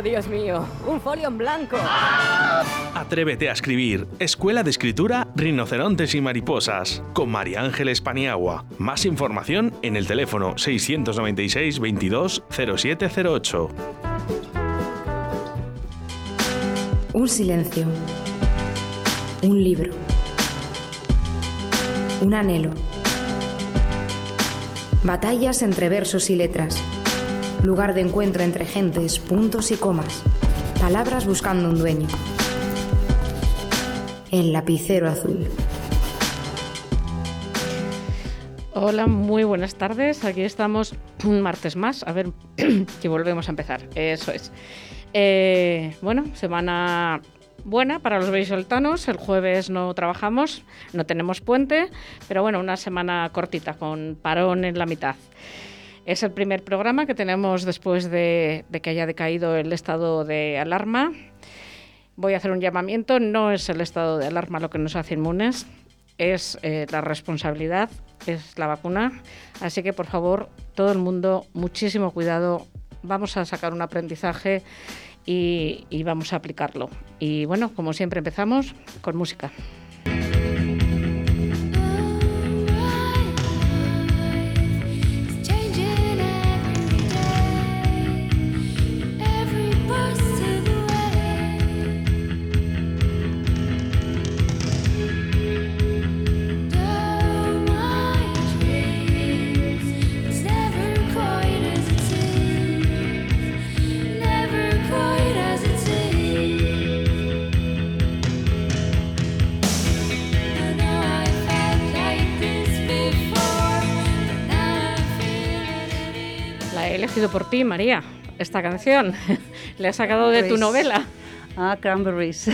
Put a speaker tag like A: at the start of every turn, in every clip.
A: Oh, Dios mío, un folio en blanco.
B: Atrévete a escribir. Escuela de Escritura, Rinocerontes y Mariposas. Con María Ángeles Paniagua. Más información en el teléfono 696 22 0708.
C: Un silencio. Un libro. Un anhelo. Batallas entre versos y letras. Lugar de encuentro entre gentes, puntos y comas. Palabras buscando un dueño. El lapicero azul.
D: Hola, muy buenas tardes. Aquí estamos un martes más. A ver, que volvemos a empezar. Eso es. Eh, bueno, semana buena para los soltanos. El jueves no trabajamos, no tenemos puente, pero bueno, una semana cortita con parón en la mitad. Es el primer programa que tenemos después de, que haya decaído el estado de alarma. Voy a hacer un llamamiento. No es el estado de alarma lo que nos hace inmunes, es eh, la responsabilidad, es la vacuna. Así que por favor, todo el mundo, muchísimo cuidado. Vamos a sacar un aprendizaje y, y vamos a aplicarlo. Y bueno, como siempre empezamos con música. Por ti, María, esta canción. Le has sacado de tu novela.
E: Ah, Cranberries.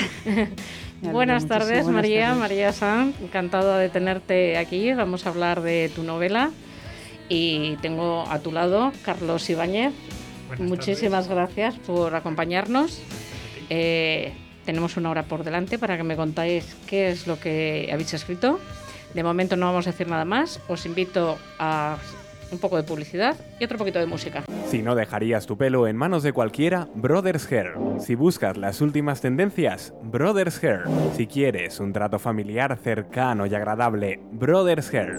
D: buenas tardes, María. María San, encantada de tenerte aquí. Vamos a hablar de tu novela. Y tengo a tu lado Carlos Ibáñez. Muchísimas gracias por acompañarnos. Eh, tenemos una hora por delante para que me contáis qué es lo que habéis escrito. De momento no vamos a decir nada más. Os invito a un poco de publicidad y otro poquito de música.
F: Si no dejarías tu pelo en manos de cualquiera, Brothers Hair. Si buscas las últimas tendencias, Brothers Hair. Si quieres un trato familiar cercano y agradable, Brothers Hair.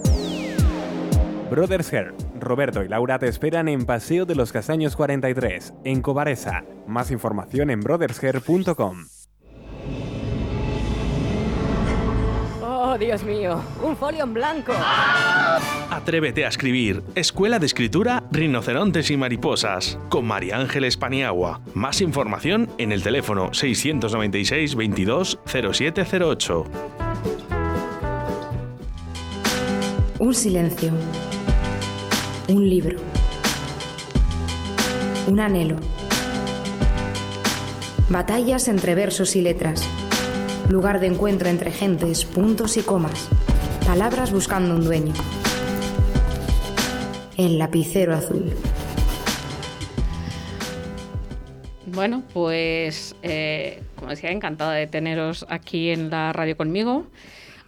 F: Brothers Hair. Roberto y Laura te esperan en Paseo de los Castaños 43, en Cobaresa. Más información en brothershair.com.
A: Dios mío, un folio en blanco.
B: Atrévete a escribir. Escuela de Escritura, Rinocerontes y Mariposas. Con María Ángeles Paniagua. Más información en el teléfono 696 22 0708.
C: Un silencio. Un libro. Un anhelo. Batallas entre versos y letras lugar de encuentro entre gentes, puntos y comas, palabras buscando un dueño. El lapicero azul.
D: Bueno, pues eh, como decía, encantada de teneros aquí en la radio conmigo.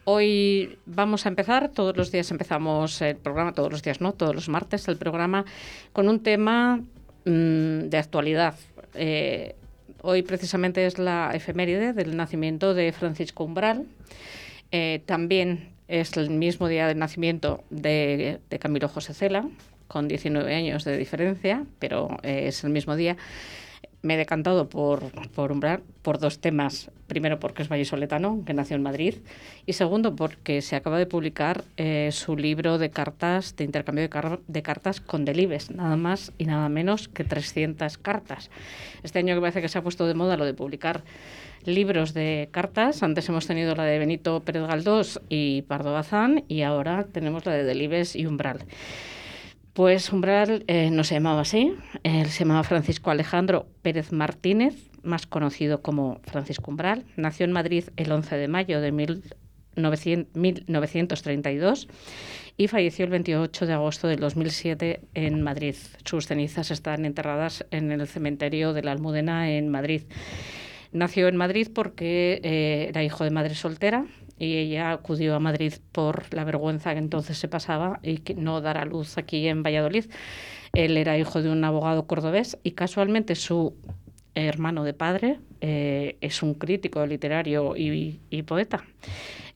D: Hoy vamos a empezar, todos los días empezamos el programa, todos los días no, todos los martes el programa, con un tema mm, de actualidad. Eh, Hoy precisamente es la efeméride del nacimiento de Francisco Umbral. Eh, también es el mismo día de nacimiento de, Camilo José Cela, con 19 años de diferencia, pero eh, es el mismo día me he decantado por, por Umbral por dos temas. Primero, porque es vallisoletano, que nació en Madrid, y segundo, porque se acaba de publicar eh, su libro de cartas, de intercambio de, de, cartas con Delibes, nada más y nada menos que 300 cartas. Este año que parece que se ha puesto de moda lo de publicar libros de cartas. Antes hemos tenido la de Benito Pérez Galdós y Pardo Bazán, y ahora tenemos la de Delibes y Umbral. Pues Umbral eh, no se llamaba así, se llamaba Francisco Alejandro Pérez Martínez, más conocido como Francisco Umbral. Nació en Madrid el 11 de mayo de 1932 y falleció el 28 de agosto del 2007 en Madrid. Sus cenizas están enterradas en el cementerio de la Almudena en Madrid. Nació en Madrid porque eh, era hijo de madre soltera y ella acudió a Madrid por la vergüenza que entonces se pasaba y que no dar a luz aquí en Valladolid. Él era hijo de un abogado cordobés y casualmente su hermano de padre, eh, es un crítico literario y, poeta.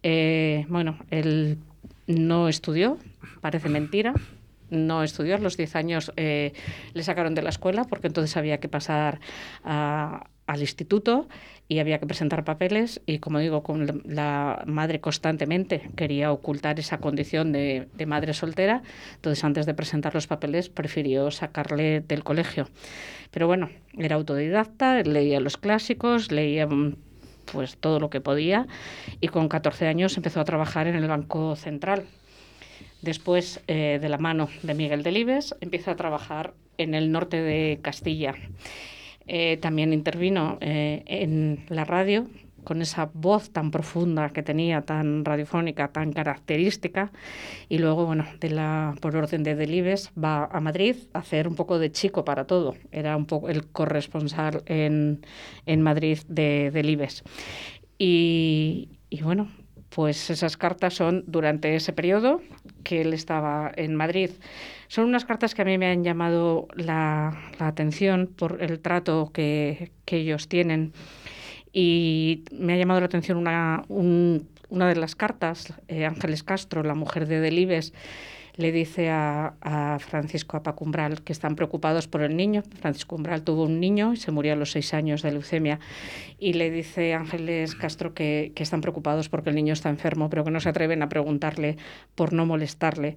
D: Eh, bueno, él no estudió, parece mentira, no estudió. A los 10 años le sacaron de la escuela porque entonces había que pasar al instituto y había que presentar papeles y como digo, con la madre constantemente quería ocultar esa condición de, madre soltera, entonces antes de presentar los papeles prefirió sacarle del colegio. Pero bueno, era autodidacta, leía los clásicos, leía mm, pues todo lo que podía y con 14 años empezó a trabajar en el Banco Central. Después, eh, de la mano de Miguel Delibes, empieza a trabajar en el norte de Castilla. Eh, también intervino eh, en la radio con esa voz tan profunda que tenía, tan radiofónica, tan característica, y luego, bueno, de la, por orden de Delibes, va a Madrid a hacer un poco de chico para todo. Era un poco el corresponsal en, en Madrid de Delibes. Y, y bueno, pues esas cartas son durante ese periodo que él estaba en Madrid. Son unas cartas que a mí me han llamado la, atención por el trato que, ellos tienen. Y me ha llamado la atención una, una de las cartas, eh, Ángeles Castro, la mujer de Delibes, le dice a, Francisco Apacumbral que están preocupados por el niño. Francisco Umbral tuvo un niño y se murió a los seis años de leucemia. Y le dice Ángeles Castro que, que están preocupados porque el niño está enfermo, pero que no se atreven a preguntarle por no molestarle.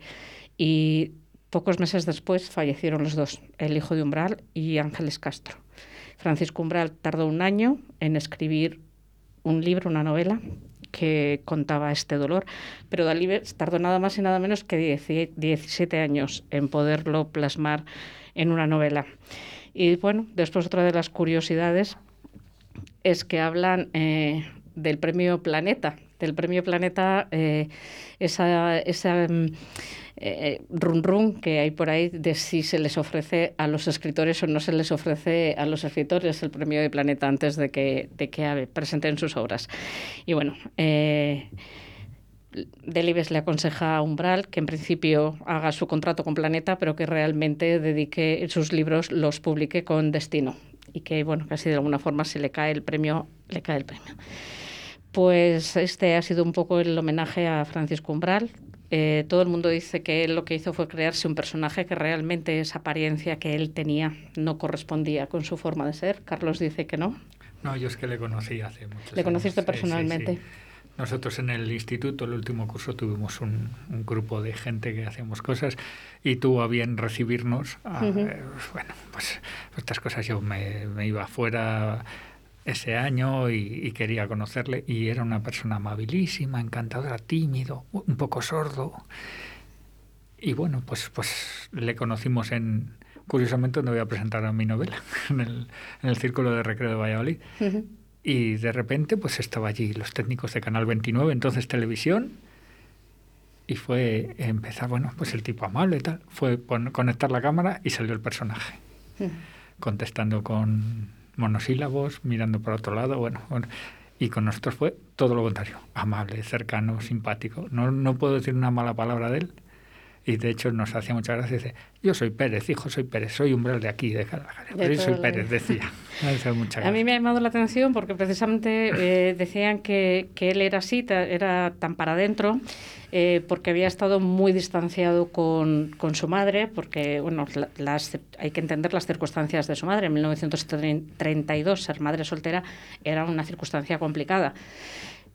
D: Y pocos meses después fallecieron los dos, el hijo de Umbral y Ángeles Castro. Francisco Umbral tardó un año en escribir un libro, una novela, que contaba este dolor, pero Dalí tardó nada más y nada menos que 17 años en poderlo plasmar en una novela. Y bueno, después otra de las curiosidades es que hablan eh, del premio Planeta, del premio Planeta, eh, esa, esa mm, eh, run run que hay por ahí de si se les ofrece a los escritores o no se les ofrece a los escritores el premio de Planeta antes de que, de que presenten sus obras. Y bueno, eh, Delibes le aconseja a Umbral que en principio haga su contrato con Planeta, pero que realmente dedique sus libros, los publique con destino. Y que, bueno, casi de alguna forma si le cae el premio, le cae el premio. Pues este ha sido un poco el homenaje a Francisco Umbral, eh, todo el mundo dice que él lo que hizo fue crearse un personaje que realmente esa apariencia que él tenía no correspondía con su forma de ser. Carlos dice que no.
G: No, yo es que le conocí hace muchos
D: ¿Le conociste personalmente?
G: Nosotros en el instituto, el último curso, tuvimos un, grupo de gente que hacíamos cosas y tuvo a bien recibirnos. Eh, bueno, pues estas cosas yo me, me iba afuera ese año y, quería conocerle y era una persona amabilísima, encantadora, tímido, un poco sordo. Y bueno, pues, pues le conocimos en, curiosamente, donde voy a presentar a mi novela, en el, en el Círculo de Recreo de Valladolid. Y de repente, pues estaba allí los técnicos de Canal 29, entonces televisión, y fue empezar, bueno, pues el tipo amable y tal, fue conectar la cámara y salió el personaje, contestando con monosílabos, mirando por otro lado, bueno, y con nosotros fue todo lo contrario, amable, cercano, simpático. No, no puedo decir una mala palabra de él. Y de hecho nos hacía mucha gracia. Dice, yo soy Pérez, hijo, soy Pérez, soy umbral de aquí, de Guadalajara. Pero yo soy Pérez, decía.
D: A mí me ha llamado la atención porque precisamente eh, decían que, que, él era así, era tan para adentro, eh, porque había estado muy distanciado con, con su madre, porque bueno, las, hay que entender las circunstancias de su madre. En 1932 ser madre soltera era una circunstancia complicada.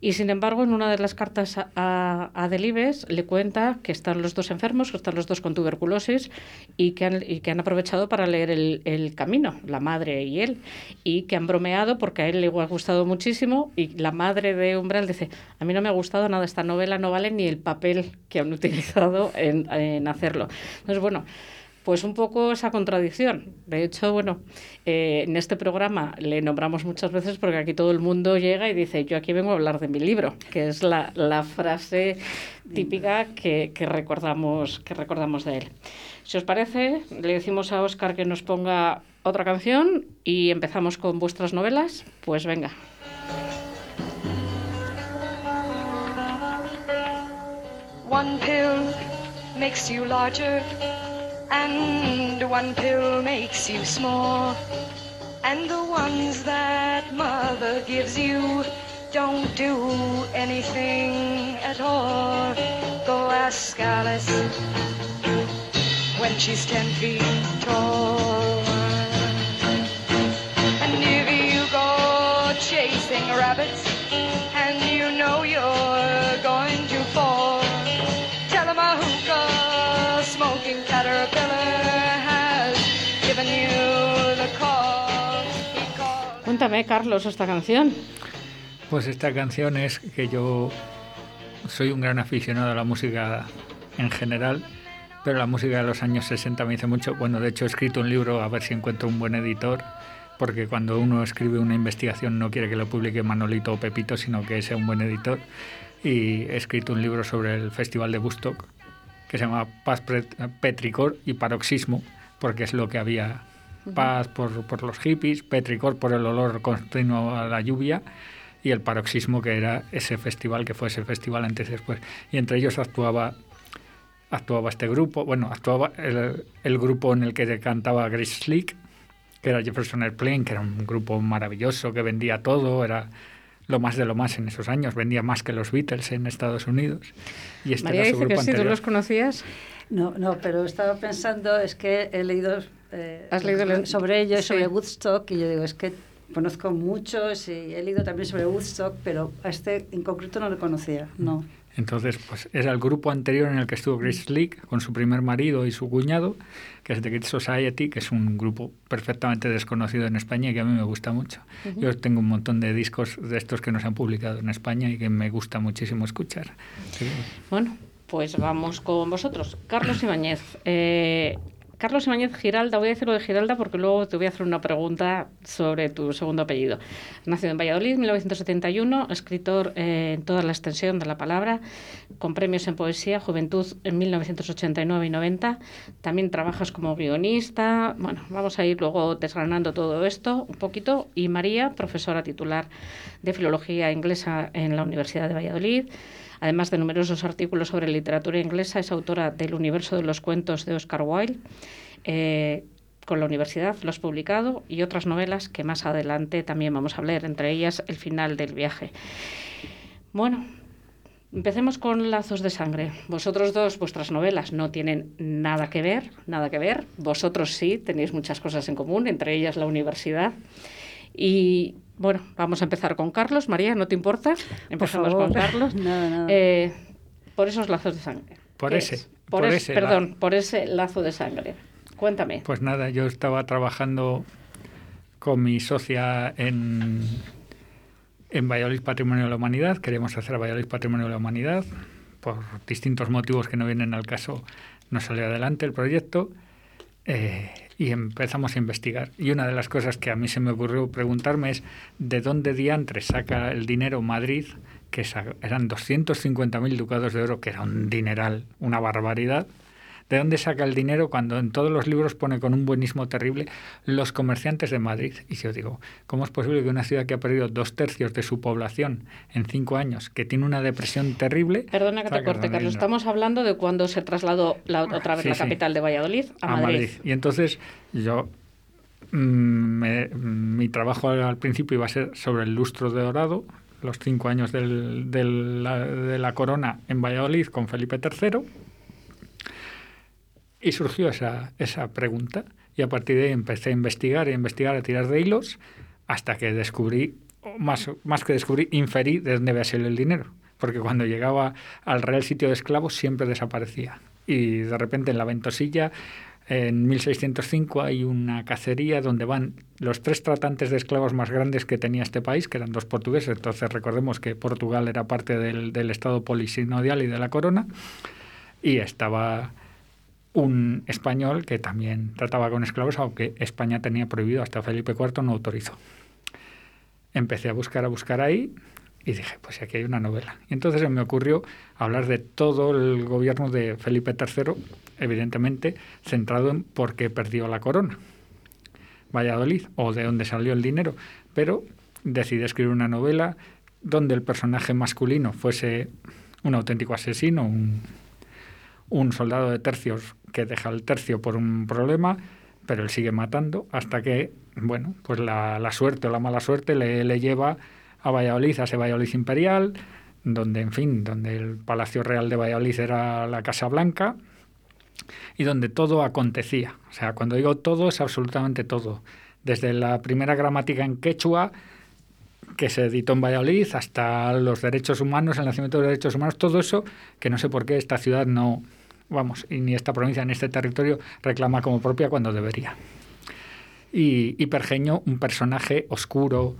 D: Y sin embargo, en una de las cartas a, a, Delibes le cuenta que están los dos enfermos, que están los dos con tuberculosis y que han, y que han aprovechado para leer el, el, camino, la madre y él, y que han bromeado porque a él le ha gustado muchísimo y la madre de Umbral dice, a mí no me ha gustado nada esta novela, no vale ni el papel que han utilizado en, en hacerlo. Entonces, bueno, pues un poco esa contradicción. De hecho, bueno, eh, en este programa le nombramos muchas veces porque aquí todo el mundo llega y dice, yo aquí vengo a hablar de mi libro, que es la, la frase típica que, que, recordamos, que recordamos de él. Si os parece, le decimos a Oscar que nos ponga otra canción y empezamos con vuestras novelas. Pues venga. And one pill makes you small.
H: And the ones that mother gives you don't do anything at all. Go ask Alice when she's ten feet tall. And if you go chasing rabbits
D: Cuéntame, Carlos, esta canción.
G: Pues esta canción es que yo soy un gran aficionado a la música en general, pero la música de los años 60 me hizo mucho. Bueno, de hecho he escrito un libro a ver si encuentro un buen editor, porque cuando uno escribe una investigación no quiere que lo publique Manolito o Pepito, sino que sea un buen editor. Y he escrito un libro sobre el Festival de Woodstock, que se llama Paz Petricor y Paroxismo, porque es lo que había. Paz por, por los hippies, petricor por el olor continuo a la lluvia y el paroxismo que era ese festival que fue ese festival antes y después y entre ellos actuaba actuaba este grupo bueno actuaba el, el grupo en el que cantaba Grace Slick que era Jefferson Airplane que era un grupo maravilloso que vendía todo era lo más de lo más en esos años vendía más que los Beatles en Estados Unidos y este
D: María
G: era su
D: dice que
G: grupo
D: sí, ¿tú
G: anterior.
D: los conocías?
E: No, no, pero estaba pensando, es que he leído, eh,
D: ¿Has leído el-
E: sobre ello,
D: Sí.
E: sobre Woodstock, y yo digo, es que conozco muchos y he leído también sobre Woodstock, pero a este en concreto no lo conocía, no.
G: Entonces, pues era el grupo anterior en el que estuvo Grace Slick con su primer marido y su cuñado, que es The Great Society, que es un grupo perfectamente desconocido en España y que a mí me gusta mucho. Yo tengo un montón de discos de estos que no se han publicado en España y que me gusta muchísimo escuchar.
D: Bueno, pues vamos con vosotros. Carlos Ibáñez. Eh, Carlos Ibáñez Giralda, voy a decirlo de Giralda porque luego te voy a hacer una pregunta sobre tu segundo apellido. Nacido en Valladolid, 1971, escritor eh, en toda la extensión de la palabra, con premios en poesía, Juventud en 1989 y 90. También trabajas como guionista. Bueno, vamos a ir luego desgranando todo esto un poquito. Y María, profesora titular de Filología Inglesa en la Universidad de Valladolid. Además de numerosos artículos sobre literatura inglesa, es autora del Universo de los Cuentos de Oscar Wilde. Eh, con la universidad lo has publicado y otras novelas que más adelante también vamos a hablar, entre ellas El final del viaje. Bueno, empecemos con Lazos de Sangre. Vosotros dos, vuestras novelas no tienen nada que ver, nada que ver. Vosotros sí, tenéis muchas cosas en común, entre ellas la universidad. Y bueno, vamos a empezar con Carlos. María, ¿no te importa? Empezamos con Carlos.
E: No, no.
D: Eh, por esos lazos de sangre.
G: Por
D: ¿Qué
G: ese,
D: es? Por,
G: por
D: es-
G: ese
D: perdón, por ese lazo de sangre. Cuéntame.
G: Pues nada, yo estaba trabajando con mi socia en, en Valladolid Patrimonio de la Humanidad. Queríamos hacer Valladolid Patrimonio de la Humanidad. Por distintos motivos que no vienen al caso, no salió adelante el proyecto. Eh, y empezamos a investigar. Y una de las cosas que a mí se me ocurrió preguntarme es de dónde diantres saca el dinero Madrid, que eran 250.000 ducados de oro, que era un dineral, una barbaridad. ¿De dónde saca el dinero cuando en todos los libros pone con un buenismo terrible los comerciantes de Madrid? Y yo digo, ¿cómo es posible que una ciudad que ha perdido dos tercios de su población en cinco años, que tiene una depresión terrible...
D: Perdona que te corte? Carlos. Estamos hablando de cuando se trasladó la, otra vez
G: Sí,
D: la
G: sí.
D: capital de Valladolid a, Madrid.
G: Y entonces yo, mm, me- mi trabajo al, al principio iba a ser sobre el lustro de dorado, los cinco años del- del- la- de la corona en Valladolid con Felipe III. Y surgió esa, esa pregunta. Y a partir de ahí empecé a investigar, a investigar, a tirar de hilos, hasta que descubrí, más, más que descubrí, inferí de dónde había salido el dinero. Porque cuando llegaba al Real Sitio de Esclavos siempre desaparecía. Y de repente en la Ventosilla, en 1605, hay una cacería donde van los tres tratantes de esclavos más grandes que tenía este país, que eran dos portugueses. Entonces recordemos que Portugal era parte del, del Estado polisinodial y de la corona. Y estaba un español que también trataba con esclavos, aunque España tenía prohibido, hasta Felipe IV no autorizó. Empecé a buscar, a buscar ahí y dije, pues aquí hay una novela. Y entonces se me ocurrió hablar de todo el gobierno de Felipe III, evidentemente centrado en por qué perdió la corona, Valladolid, o de dónde salió el dinero. Pero decidí escribir una novela donde el personaje masculino fuese un auténtico asesino, un, un soldado de tercios que deja el tercio por un problema, pero él sigue matando hasta que, bueno, pues la, la suerte o la mala suerte le, le lleva a Valladolid, a ese Valladolid imperial, donde, en fin, donde el Palacio Real de Valladolid era la Casa Blanca y donde todo acontecía. O sea, cuando digo todo es absolutamente todo. Desde la primera gramática en quechua que se editó en Valladolid hasta los derechos humanos, el nacimiento de los derechos humanos, todo eso que no sé por qué esta ciudad no, vamos, y ni esta provincia ni este territorio reclama como propia cuando debería. Y, y Pergeño, un personaje oscuro,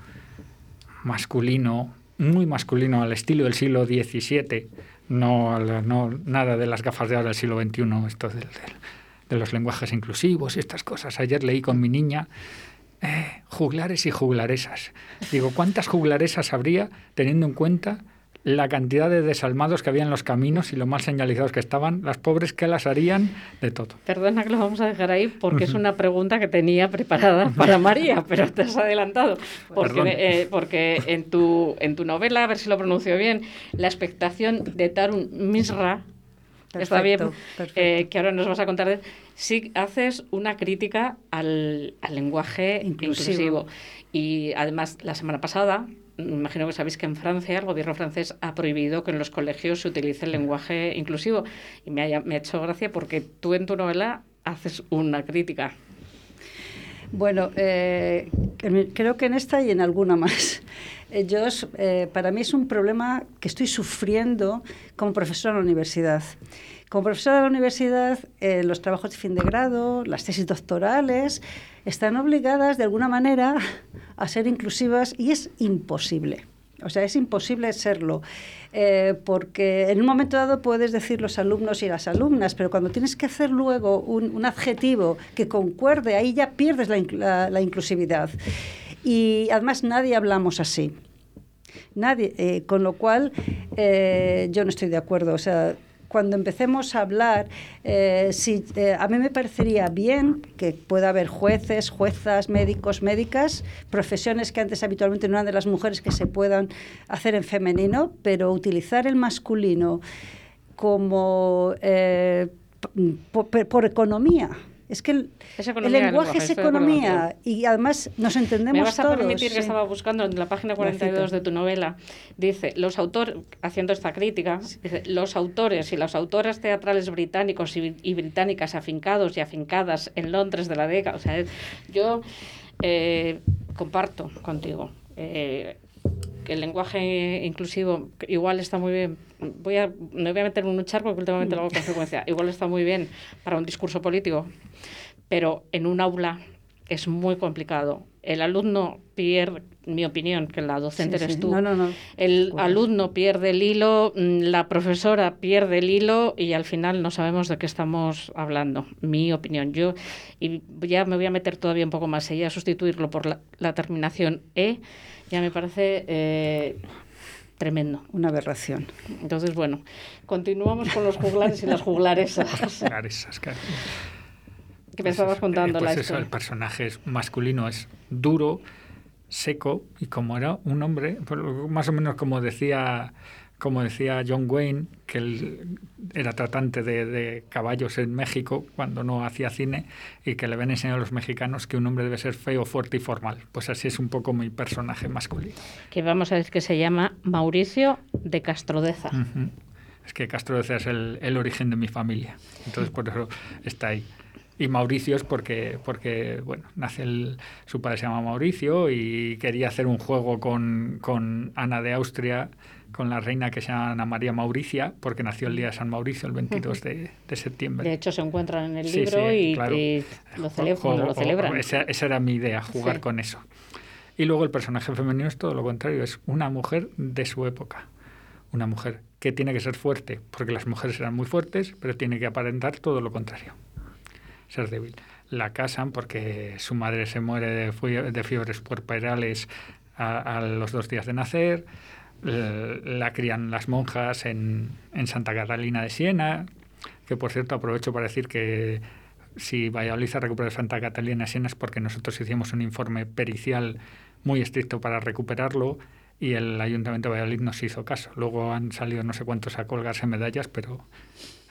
G: masculino, muy masculino al estilo del siglo XVII, no, no nada de las gafas de ahora del siglo XXI, esto de los lenguajes inclusivos y estas cosas. Ayer leí con mi niña eh, juglares y juglaresas. Digo, ¿cuántas juglaresas habría teniendo en cuenta la cantidad de desalmados que había en los caminos y lo mal señalizados que estaban? Las pobres que las harían de todo.
D: Perdona que lo vamos a dejar ahí porque es una pregunta que tenía preparada para María, pero te has adelantado. Porque, eh, porque en, tu, en tu novela, a ver si lo pronuncio bien, la expectación de Tarun Misra, está bien,
E: Perfecto, perfecto.
D: eh, que ahora nos vas a contar, de- sí haces una crítica al, al lenguaje
E: Inclusivo.
D: inclusivo. Y además, la semana pasada, imagino que sabéis que en Francia el gobierno francés ha prohibido que en los colegios se utilice el lenguaje inclusivo. Y me ha, me ha hecho gracia porque tú en tu novela haces una crítica.
E: Bueno, eh, creo que en esta y en alguna más. Eh, Yo, eh, para mí es un problema que estoy sufriendo como profesora en la universidad. Como profesora de la universidad, eh, los trabajos de fin de grado, las tesis doctorales, están obligadas de alguna manera a ser inclusivas y es imposible. O sea, es imposible serlo, eh, porque en un momento dado puedes decir los alumnos y las alumnas, pero cuando tienes que hacer luego un, adjetivo que concuerde, ahí ya pierdes la inclusividad. Y además nadie hablamos así. Nadie, eh, con lo cual eh, yo no estoy de acuerdo. O sea, cuando empecemos a hablar, eh, eh, a mí me parecería bien que pueda haber jueces, juezas, médicos, médicas, profesiones que antes habitualmente no eran de las mujeres que se puedan hacer en femenino, pero utilizar el masculino como eh, por economía. Es que el,
D: Es
E: el lenguaje
D: lenguaje,
E: es economía y además nos entendemos
D: Me vas a
E: todos.
D: permitir que
E: sí.
D: estaba buscando en la página
E: La
D: 42
E: cito.
D: de tu novela. Dice, los autores, haciendo esta crítica, dice, los autores y las autoras teatrales británicos y, y británicas afincados y afincadas en Londres de la década. O sea, yo eh, comparto contigo. eh, que el lenguaje inclusivo igual está muy bien. Voy a, me voy a meter en un charco que últimamente lo hago con frecuencia. Igual está muy bien para un discurso político, pero en un aula es muy complicado. El alumno pierde, mi opinión, que la docente
E: Sí,
D: eres
E: sí.
D: tú.
E: No, no, no.
D: El alumno pierde el hilo, mm, la profesora pierde el hilo y al final no sabemos de qué estamos hablando. Mi opinión. Yo, y ya me voy a meter todavía un poco más allá, sustituirlo por la, la terminación E, ya me parece eh, tremendo.
E: Una aberración.
D: Entonces, bueno, continuamos con los juglares y las juglaresas. Que me
G: Pues
D: estabas
G: eso,
D: contando
G: eh, pues
D: la
G: eso, el personaje es masculino es duro, seco y como era un hombre, pues, más o menos como decía como decía John Wayne, que él era tratante de, de caballos en México cuando no hacía cine y que le habían enseñado a los mexicanos que un hombre debe ser feo, fuerte y formal. Pues así es un poco mi personaje masculino.
D: Que vamos a decir que se llama Mauricio de Castrodeza.
G: Ujú. Es que Castro de Cea es el, el origen de mi familia. Entonces, por eso está ahí. Y Mauricio es porque, porque bueno, nace el, su padre se llama Mauricio y quería hacer un juego con, con Ana de Austria, con la reina que se llama Ana María Mauricia, porque nació el día de San Mauricio, el 22 de, de septiembre.
D: De hecho, se encuentran en el libro
G: sí,
D: y,
G: claro.
D: y lo, cele-
G: Juego-
D: lo celebran.
G: Esa, esa era mi idea, jugar
D: Sí.
G: con eso. Y luego el personaje femenino es todo lo contrario, es una mujer de su época. Una mujer que tiene que ser fuerte, porque las mujeres eran muy fuertes, pero tiene que aparentar todo lo contrario, ser débil. La casan porque su madre se muere de, de fiebres puerperales a, a los dos días de nacer, la crían las monjas en, en Santa Catalina de Siena, que por cierto aprovecho para decir que si Valladolid ha recuperado Santa Catalina de Siena es porque nosotros hicimos un informe pericial muy estricto para recuperarlo y el Ayuntamiento de Valladolid nos hizo caso. Luego han salido no sé cuántos a colgarse medallas, pero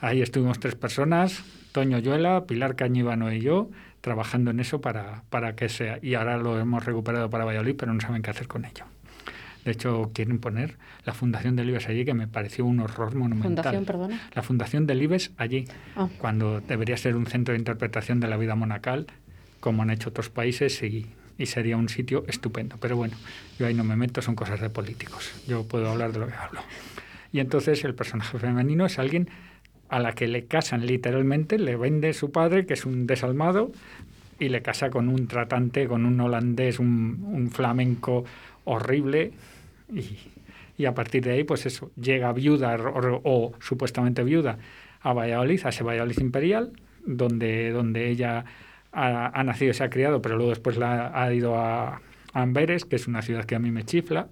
G: Ahí estuvimos tres personas, Toño Yuela, Pilar Cañíbano y yo, trabajando en eso para, para que sea. Y ahora lo hemos recuperado para Valladolid, pero no saben qué hacer con ello. De hecho, quieren poner la Fundación del IBES allí, que me pareció un horror monumental.
D: Fundación, perdona.
G: La Fundación del IBES allí,
D: Ah.
G: cuando debería ser un centro de interpretación de la vida monacal, como han hecho otros países, y, y sería un sitio estupendo. Pero bueno, yo ahí no me meto, son cosas de políticos. Yo puedo hablar de lo que hablo. Y entonces el personaje femenino es alguien a la que le casan literalmente, le vende su padre, que es un desalmado, y le casa con un tratante, con un holandés, un, un flamenco horrible, y, y a partir de ahí, pues eso, llega viuda o, supuestamente viuda a Valladolid, a ese Valladolid imperial, donde, donde ella ha, ha nacido y se ha criado, pero luego después la, ha ido a, a Amberes, que es una ciudad que a mí me chifla.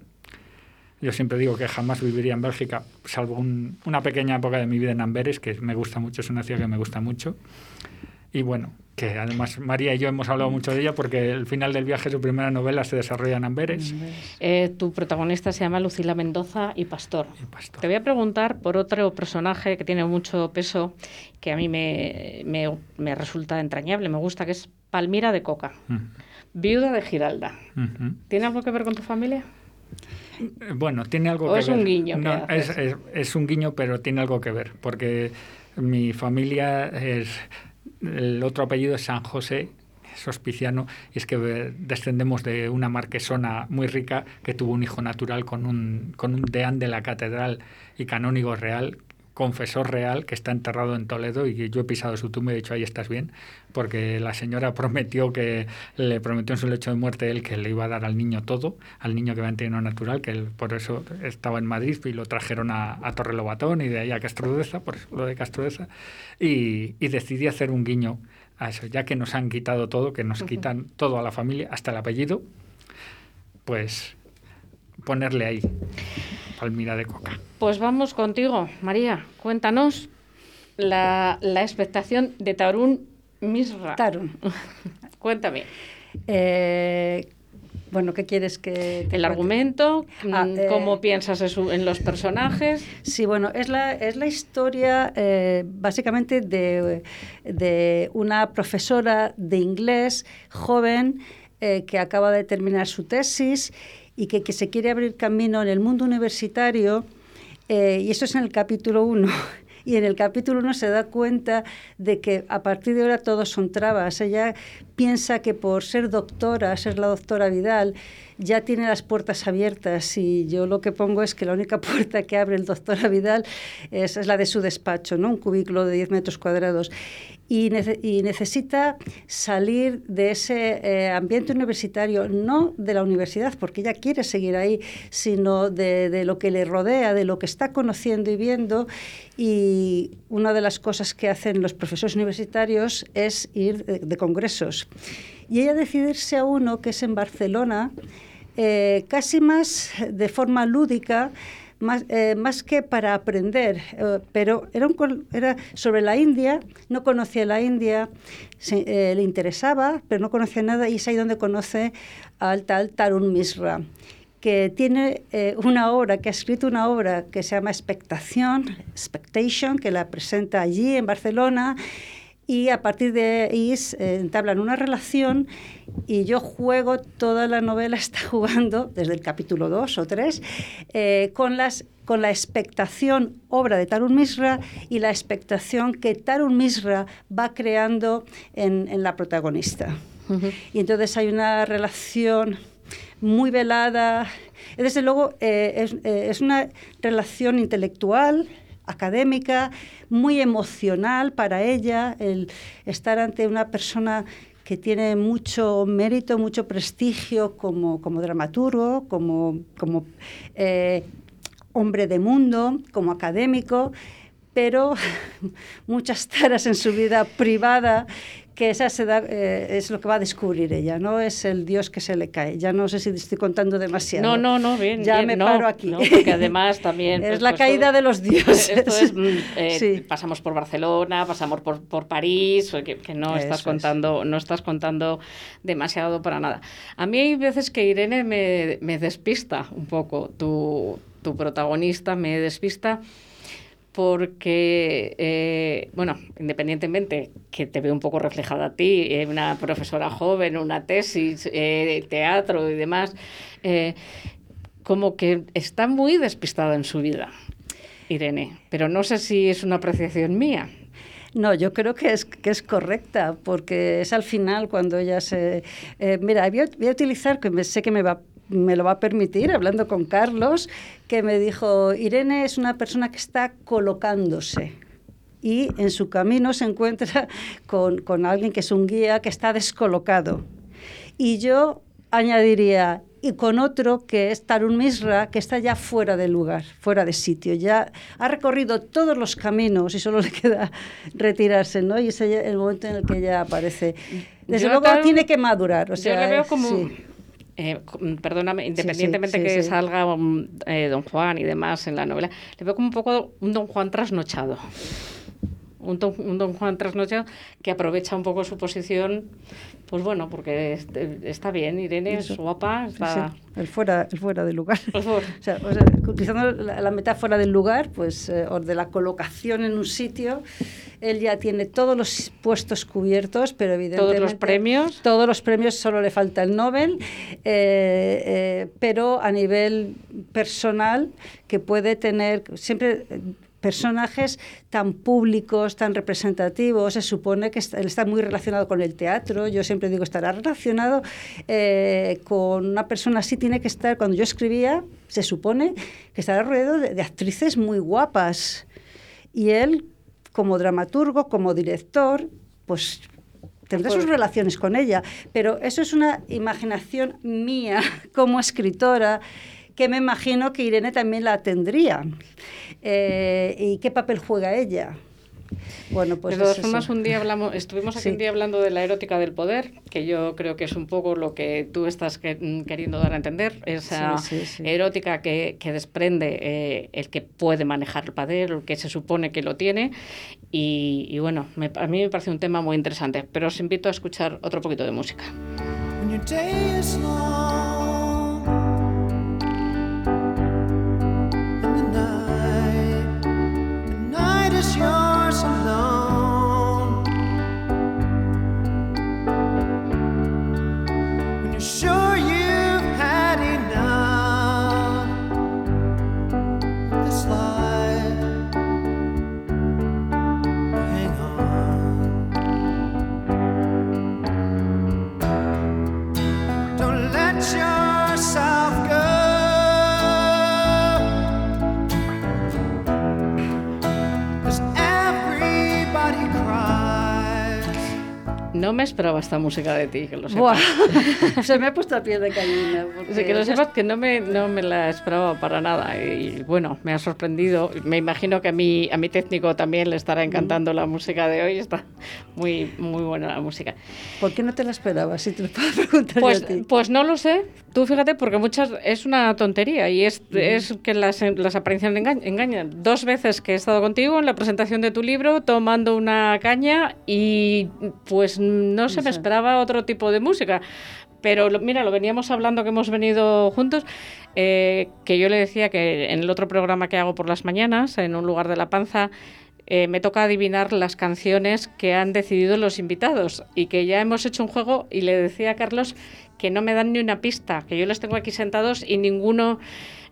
G: Yo siempre digo que jamás viviría en Bélgica, salvo un- una pequeña época de mi vida en Amberes, que me gusta mucho, es una ciudad que me gusta mucho. Y bueno, que además María y yo hemos hablado mucho de ella porque el final del viaje, su primera novela, se desarrolla en Amberes.
D: Eh, tu protagonista se llama Lucila Mendoza y Pastor.
G: Y Pastor.
D: Te voy a preguntar por otro personaje que tiene mucho peso, que a mí me, me- me resulta entrañable, me gusta, que es Palmira de Coca, viuda de Giralda. ¿Tiene algo que ver con tu familia?
G: Eh, Bueno, tiene algo
D: ¿O
G: que
D: es
G: ver.
D: un guiño
G: No, es, es- es un guiño, pero tiene algo que ver, porque mi familia es. El otro apellido es San José, es hospiciano, y es que eh, descendemos de una marquesona muy rica que tuvo un hijo natural con un, con un deán de la catedral y canónigo real, confesor real, que está enterrado en Toledo, y que yo he pisado su tumba y he dicho, ahí estás bien, porque la señora prometió que le prometió en su lecho de muerte él que le iba a dar al niño todo, al niño que había tenido natural, que él por eso estaba en Madrid y lo trajeron a, a Torrelobatón y de ahí a Castrodeza, por eso lo de Castrodeza, y, y decidí hacer un guiño a eso, ya que nos han quitado todo, que nos quitan todo a la familia, hasta el apellido, pues ponerle ahí, Palmira de Coca.
D: Pues vamos contigo, María. Cuéntanos la, la expectación de Tarun Misra.
E: Tarun.
D: Cuéntame.
E: Eh, bueno, ¿qué quieres que te
D: El argumento,
E: Ah,
D: mm,
E: eh,
D: cómo piensas en, su- en los personajes.
E: Sí, bueno, es la, es la historia eh, básicamente de, de una profesora de inglés joven eh, que acaba de terminar su tesis y que, que se quiere abrir camino en el mundo universitario. eh, y eso es en el capítulo 1. Y en el capítulo 1 se da cuenta de que a partir de ahora todos son trabas. Ella piensa que por ser doctora, ser la doctora Vidal, ya tiene las puertas abiertas y yo lo que pongo es que la única puerta que abre el doctor Vidal es, la de su despacho, ¿no? un cubículo de 10 metros cuadrados. Y, nece- y necesita salir de ese eh, ambiente universitario, no de la universidad, porque ella quiere seguir ahí, sino de, de lo que le rodea, de lo que está conociendo y viendo. Y una de las cosas que hacen los profesores universitarios es ir de, de congresos. Y ella decidirse a uno que es en Barcelona, eh, casi más de forma lúdica, más, eh, más que para aprender, eh, pero era, sobre la India, no conocía la India, le interesaba, pero no conocía nada y es ahí donde conoce al tal Tarun Misra que tiene una obra, que ha escrito una obra que se llama Expectación, Expectation, que la presenta allí en Barcelona y a partir de ahí entablan una relación y yo juego, toda la novela está jugando, desde el capítulo 2 o 3, eh, con, las, con la expectación obra de Tarun Misra y la expectación que Tarun Misra va creando en, en la protagonista. Y entonces hay una relación muy velada. Desde luego, eh, es, eh, es una relación intelectual, académica, muy emocional para ella, el estar ante una persona que tiene mucho mérito, mucho prestigio como, como dramaturgo, como, como eh, hombre de mundo, como académico, pero muchas taras en su vida privada que esa se da, eh, es lo que va a descubrir ella, no es el dios que se le cae. Ya no sé si te estoy contando demasiado.
D: No, no, no, bien.
E: Ya
D: bien,
E: me
D: no,
E: paro aquí.
D: no, porque además también.
E: es
D: pues,
E: la
D: pues,
E: caída
D: todo-
E: de los dioses.
D: Esto es, mm, eh,
E: Sí.
D: pasamos por Barcelona, pasamos por, por París, que, que no
E: Eso
D: estás
E: es.
D: contando, no estás contando demasiado para nada. A mí hay veces que Irene me, me despista un poco, tu, tu protagonista me despista porque, eh, bueno, independientemente que te veo un poco reflejada a ti, eh, una profesora joven, una tesis, eh, teatro y demás, como que está muy despistada en su vida, Irene, pero no sé si es una apreciación mía.
E: No, yo creo que es, que es correcta, porque es al final cuando ella se... mira, voy a, utilizar, que sé que me, va, me lo va a permitir, hablando con Carlos, que me dijo, Irene es una persona que está colocándose y en su camino se encuentra con, con alguien que es un guía que está descolocado. Y yo añadiría, y con otro que es Tarun Misra, que está ya fuera de lugar, fuera de sitio. Ya ha recorrido todos los caminos y solo le queda retirarse, ¿no? Y es el momento en el que ya aparece. Desde
D: Yo
E: luego
D: Tarun-
E: tiene que madurar. O
D: Yo le veo como...
E: sí.
D: Eh, co- perdóname, independientemente
E: sí,
D: que
E: sí.
D: salga um, eh, Don Juan y demás en la novela, le veo como un poco un Don Juan trasnochado. Un don, un don Juan trasnochado que aprovecha un poco su posición, pues bueno, porque est- está bien, Irene es guapa, está...
E: Sí, el fuera, el fuera de lugar.
D: Por favor.
E: O sea, o sea, utilizando la, la metáfora del lugar, pues, eh, o de la colocación en un sitio, él ya tiene todos los puestos cubiertos, pero evidentemente...
D: Todos los premios.
E: Todos los premios, solo le falta el Nobel, eh, eh, pero a nivel personal, que puede tener siempre... personajes tan públicos, tan representativos, se supone que está, él está muy relacionado con el teatro, yo siempre digo, estará relacionado eh, con una persona así, tiene que estar, cuando yo escribía, se supone que estará rodeado de, de actrices muy guapas. Y él, como dramaturgo, como director, pues tendrá sus relaciones con ella, pero eso es una imaginación mía como escritora que me imagino que Irene también la tendría. Eh, ¿Y qué papel juega ella? Bueno, pues
D: de todas formas, un día hablamos, estuvimos aquí
E: Sí.
D: un día hablando de la erótica del poder, que yo creo que es un poco lo que tú estás que- mm, queriendo dar a entender, esa
E: Sí, sí, sí.
D: erótica que, que desprende eh, el que puede manejar el poder, el que se supone que lo tiene. Y, y bueno, me- a mí me parece un tema muy interesante, pero os invito a escuchar otro poquito de música. No me esperaba esta música de ti, que lo sepas.
E: se me ha puesto la piel de gallina.
D: O
E: porque-
D: sea, que lo sepas que no me, no me la esperaba para nada y bueno, me ha sorprendido. Me imagino que a mi, a mi técnico también le estará encantando la música de hoy. Está muy, muy buena la música.
E: ¿Por qué no te la esperabas? Si te lo puedo preguntar
D: Pues,
E: a ti.
D: pues no lo sé. Tú fíjate, porque muchas es una tontería y es, es que las, las apariencias engañan, engañan. Dos veces que he estado contigo en la presentación de tu libro tomando una caña y pues no se me esperaba otro tipo de música. Pero lo- mira, lo veníamos hablando que hemos venido juntos, eh, que yo le decía que en el otro programa que hago por las mañanas, en un lugar de la panza, eh, me toca adivinar las canciones que han decidido los invitados y que ya hemos hecho un juego y le decía a Carlos que no me dan ni una pista, que yo los tengo aquí sentados y ninguno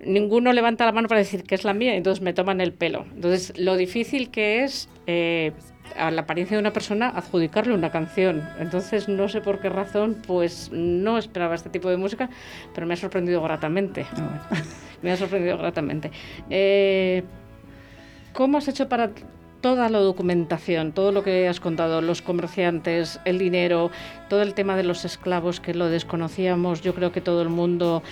D: ninguno levanta la mano para decir que es la mía, entonces me toman el pelo. Entonces, lo difícil que es eh, a la apariencia de una persona adjudicarle una canción. Entonces, no sé por qué razón, pues no esperaba este tipo de música, pero me ha sorprendido gratamente. Me ha sorprendido gratamente. Eh, ¿Cómo has hecho para toda la documentación, todo lo que has contado, los comerciantes, el dinero, todo el tema de los esclavos que lo desconocíamos? Yo creo que todo el mundo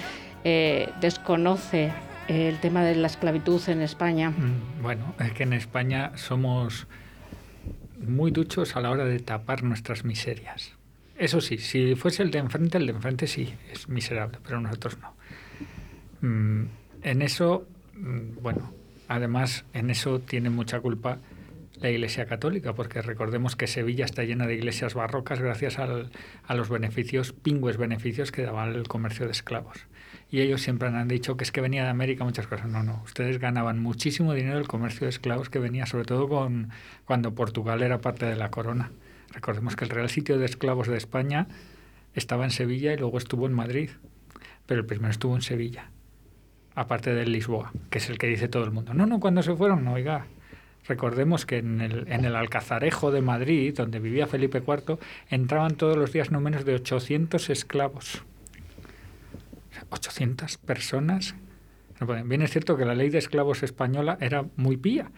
D: eh, desconoce el tema de la esclavitud en España.
G: Mm, Bueno, es que en España somos muy duchos a la hora de tapar nuestras miserias. Eso sí, si fuese el de enfrente, el de enfrente sí es miserable, pero nosotros no. Mm, en eso, mm, bueno, además en eso tiene mucha culpa la Iglesia Católica, porque recordemos que Sevilla está llena de iglesias barrocas gracias al- a los beneficios, pingües beneficios que daba el comercio de esclavos. Y ellos siempre han dicho que es que venía de América muchas cosas. No, no, ustedes ganaban muchísimo dinero el comercio de esclavos que venía sobre todo con cuando Portugal era parte de la corona. Recordemos que el Real Sitio de Esclavos de España estaba en Sevilla y luego estuvo en Madrid, pero el primero estuvo en Sevilla, aparte de Lisboa, que es el que dice todo el mundo. No, no, cuando se fueron, no, oiga. Recordemos que en el, en el Alcazarejo de Madrid, donde vivía Felipe IV, entraban todos los días no menos de 800 esclavos. O sea, 800 personas. Bien es cierto que la ley de esclavos española era muy pía,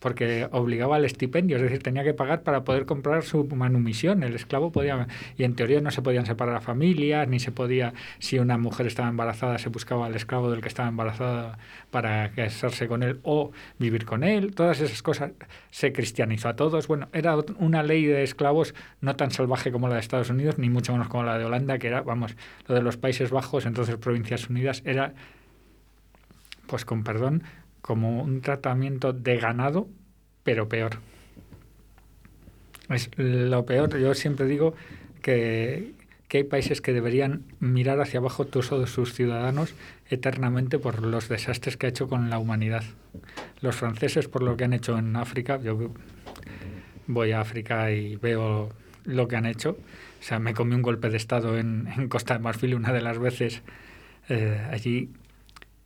G: porque obligaba al estipendio, es decir, tenía que pagar para poder comprar su manumisión. El esclavo podía, y en teoría no se podían separar a familias, ni se podía, si una mujer estaba embarazada, se buscaba al esclavo del que estaba embarazada para casarse con él o vivir con él. Todas esas cosas se cristianizó a todos. Bueno, era una ley de esclavos no tan salvaje como la de Estados Unidos, ni mucho menos como la de Holanda, que era, vamos, lo de los Países Bajos, entonces Provincias Unidas, era, pues con perdón, como un tratamiento de ganado, pero peor. Es lo peor. Yo siempre digo que, que hay países que deberían mirar hacia abajo todos sus ciudadanos eternamente por los desastres que ha hecho con la humanidad. Los franceses por lo que han hecho en África, yo voy a África y veo lo que han hecho. O sea, me comí un golpe de Estado en, en Costa de Marfil una de las veces eh, allí.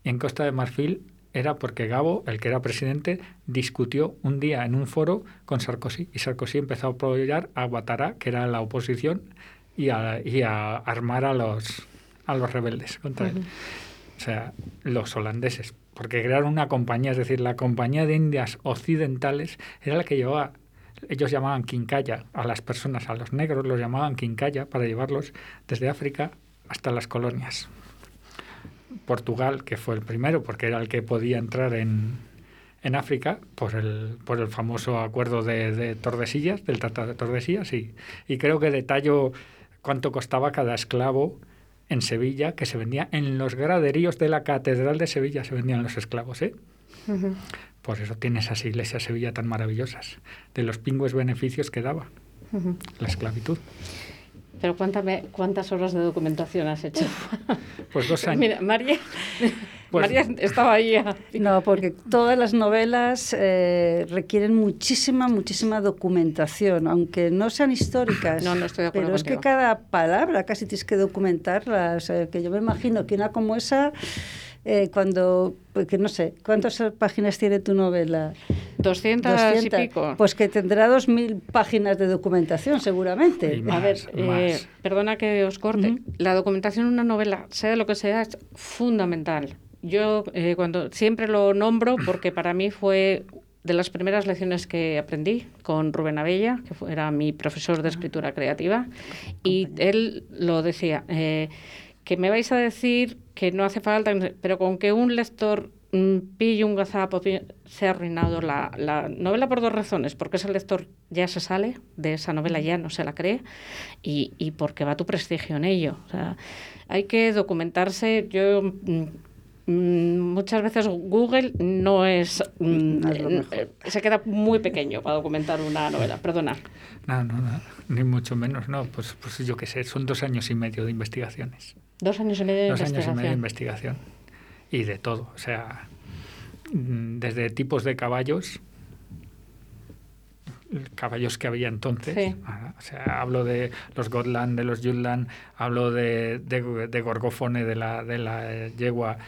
G: En Costa de Marfil era porque Gabo, el que era presidente, discutió un día en un foro con Sarkozy y Sarkozy empezó a apoyar a Ouattara, que era la oposición, y a, y a armar a los, a los rebeldes contra él. O sea, los holandeses, porque crearon una compañía, es decir, la compañía de Indias Occidentales era la que llevaba, ellos llamaban quincalla a las personas, a los negros los llamaban quincalla para llevarlos desde África hasta las colonias. Portugal, que fue el primero, porque era el que podía entrar en, en África por el, por el famoso acuerdo de, de Tordesillas, del Tratado de Tordesillas, y, y creo que detallo cuánto costaba cada esclavo en Sevilla, que se vendía en los graderíos de la Catedral de Sevilla, se vendían los esclavos, ¿eh? Por eso tiene esas iglesias Sevilla tan maravillosas, de los pingües beneficios que daba la esclavitud.
D: Pero cuéntame, ¿cuántas horas de documentación has hecho?
G: Pues dos años.
D: Mira, María,
G: Pues-
D: María estaba ahí. a-
E: No, porque todas las novelas eh, requieren muchísima, muchísima documentación, aunque no sean históricas.
D: No, no estoy de acuerdo
E: Pero es que cada palabra casi tienes que documentarla. O sea, que yo me imagino que una como esa, eh, cuando, pues que no sé, ¿cuántas páginas tiene tu novela?
D: 200, y pico.
E: Pues que tendrá 2.000 páginas de documentación, seguramente.
G: Y más,
D: A ver, eh, perdona que os corte. La documentación en una novela, sea lo que sea, es fundamental. Yo eh, cuando siempre lo nombro porque para mí fue de las primeras lecciones que aprendí con Rubén Abella, que fue- era mi profesor de escritura creativa, y él lo decía, eh, que me vais a decir que no hace falta, pero con que un lector mm, pille un gazapo, se ha arruinado la, la novela por dos razones, porque ese lector ya se sale de esa novela, ya no se la cree, y, y porque va tu prestigio en ello. O sea, hay que documentarse. Yo mm, mm, muchas veces Google no es, mm,
E: No es
D: eh, se queda muy pequeño para documentar una novela. Perdona.
G: No, no, no, ni mucho menos, no. Pues, pues yo qué sé, son dos años y medio de investigaciones.
D: Dos años y medio de
G: Dos años y
D: investigación.
G: medio de investigación. Y de todo, o sea, mm, desde tipos de caballos, caballos que había entonces,
D: Sí.
G: ah, o sea, hablo de los Gotland, de los Jutland, hablo de, de, de Gorgófone, de la, de la yegua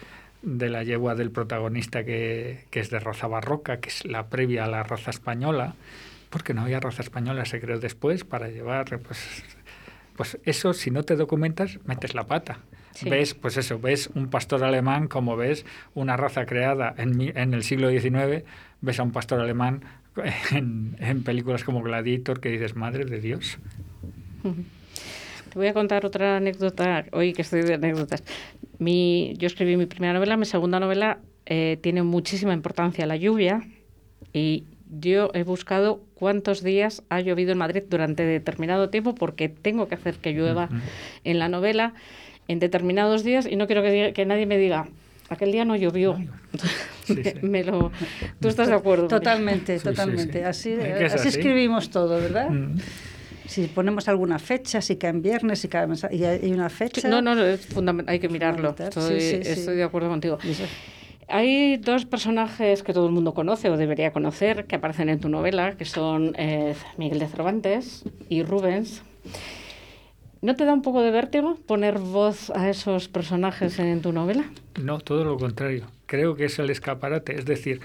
G: de la yegua del protagonista que, que es de raza barroca, que es la previa a la raza española, porque no había raza española, se creó después para llevar, pues, pues eso, si no te documentas, metes la pata.
D: Sí.
G: Ves, pues eso, ves un pastor alemán como ves una raza creada en, mi- en el siglo XIX, ves a un pastor alemán en, en películas como Gladiator que dices, madre de Dios.
D: Te voy a contar otra anécdota, hoy que estoy de anécdotas. Mi, yo escribí mi primera novela, mi segunda novela eh, tiene muchísima importancia la lluvia y yo he buscado cuántos días ha llovido en Madrid durante determinado tiempo porque tengo que hacer que llueva
G: Ujú.
D: en la novela en determinados días y no quiero que, que nadie me diga, aquel día no llovió.
G: Sí, sí.
D: Me lo... ¿Tú estás de acuerdo?
E: Totalmente, totalmente.
G: sí.
E: Así,
G: Es es
E: así
G: así.
E: escribimos todo, ¿verdad?
G: Mm.
E: Si ponemos alguna fecha, si cae en viernes, si cae y hay una fecha.
D: No, no, no, es fundamental, hay que mirarlo. Estoy,
E: Sí, sí, sí.
D: estoy de acuerdo contigo. Hay dos personajes que todo el mundo conoce o debería conocer que aparecen en tu novela, que son eh, Miguel de Cervantes y Rubens. ¿No te da un poco de vértigo poner voz a esos personajes en tu novela?
G: No, todo lo contrario. Creo que es el escaparate. Es decir,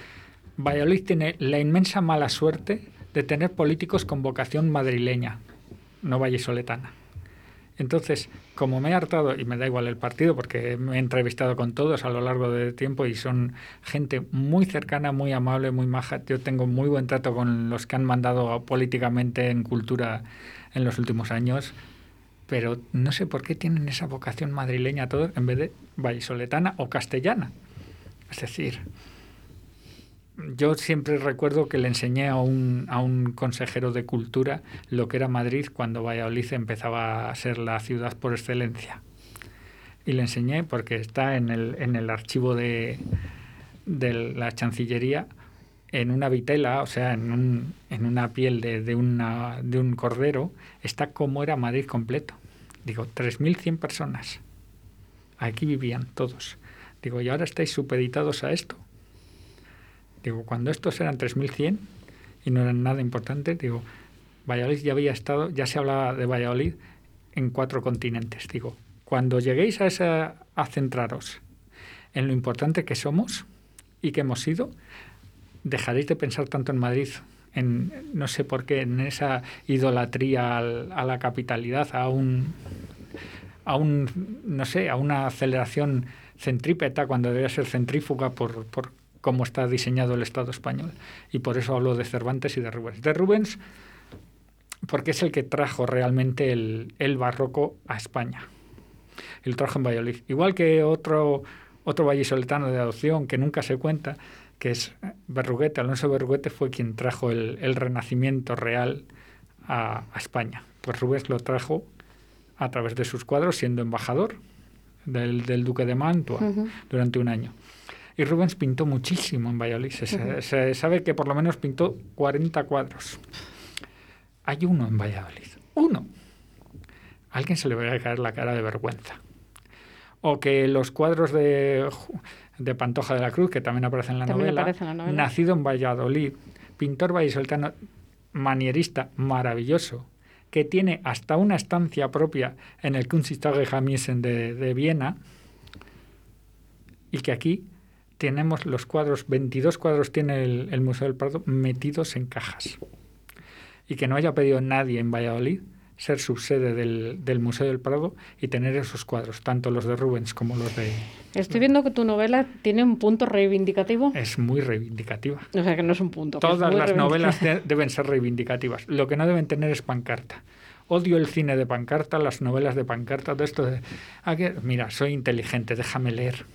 G: Valladolid tiene la inmensa mala suerte de tener políticos con vocación madrileña, no vallisoletana. Entonces, como me he hartado, y me da igual el partido, porque me he entrevistado con todos a lo largo del tiempo y son gente muy cercana, muy amable, muy maja. Yo tengo muy buen trato con los que han mandado políticamente en cultura en los últimos años, pero no sé por qué tienen esa vocación madrileña todos en vez de vallisoletana o castellana. Es decir, yo siempre recuerdo que le enseñé a un, a un consejero de cultura lo que era Madrid cuando Valladolid empezaba a ser la ciudad por excelencia. Y le enseñé porque está en el, en el archivo de, de la Chancillería en una vitela, o sea, en, un- en una piel de, de, una, de un cordero, está como era Madrid completo. Digo, 3.100 personas. Aquí vivían todos. Digo, y ahora estáis supeditados a esto. Digo, cuando estos eran 3.100 y no eran nada importantes, digo, Valladolid ya había estado, ya se hablaba de Valladolid en cuatro continentes. Digo, cuando lleguéis a, esa, a centraros en lo importante que somos y que hemos sido, dejaréis de pensar tanto en Madrid, en no sé por qué, en esa idolatría al- a la capitalidad, a un, a un, no sé, a una aceleración centrípeta cuando debería ser centrífuga por cómo está diseñado el Estado español. Y por eso hablo de Cervantes y de Rubens. De Rubens, porque es el que trajo realmente el, el barroco a España. El trajo en Valladolid. Igual que otro, otro vallisoletano de adopción que nunca se cuenta, que es Berruguete. Alonso Berruguete fue quien trajo el, el renacimiento real a, a España. Pues Rubens lo trajo a través de sus cuadros siendo embajador del, del duque de Mantua durante un año. Y Rubens pintó muchísimo en Valladolid. Se, sa- se sabe que por lo menos pintó 40 cuadros. Hay uno en Valladolid. Uno. A alguien se le va a caer la cara de vergüenza. O que los cuadros de, de Pantoja de la Cruz, que también aparecen en la,
D: También
G: novela,
D: aparece en la novela.
G: nacido en Valladolid, pintor vallisoletano, manierista maravilloso, que tiene hasta una estancia propia en el Kunsthistorische Museum de, de Viena, y que aquí tenemos los cuadros, 22 cuadros tiene el, el Museo del Prado metidos en cajas. Y que no haya pedido nadie en Valladolid ser subsede del, del Museo del Prado y tener esos cuadros, tanto los de Rubens como los de...
D: Estoy viendo que tu novela tiene un punto reivindicativo.
G: Es muy reivindicativa.
D: O sea, que no es un punto.
G: Todas las novelas de- deben ser reivindicativas. Lo que no deben tener es pancarta. Odio el cine de pancarta, las novelas de pancarta, todo esto de... "Ah, Mira, soy inteligente, déjame leer,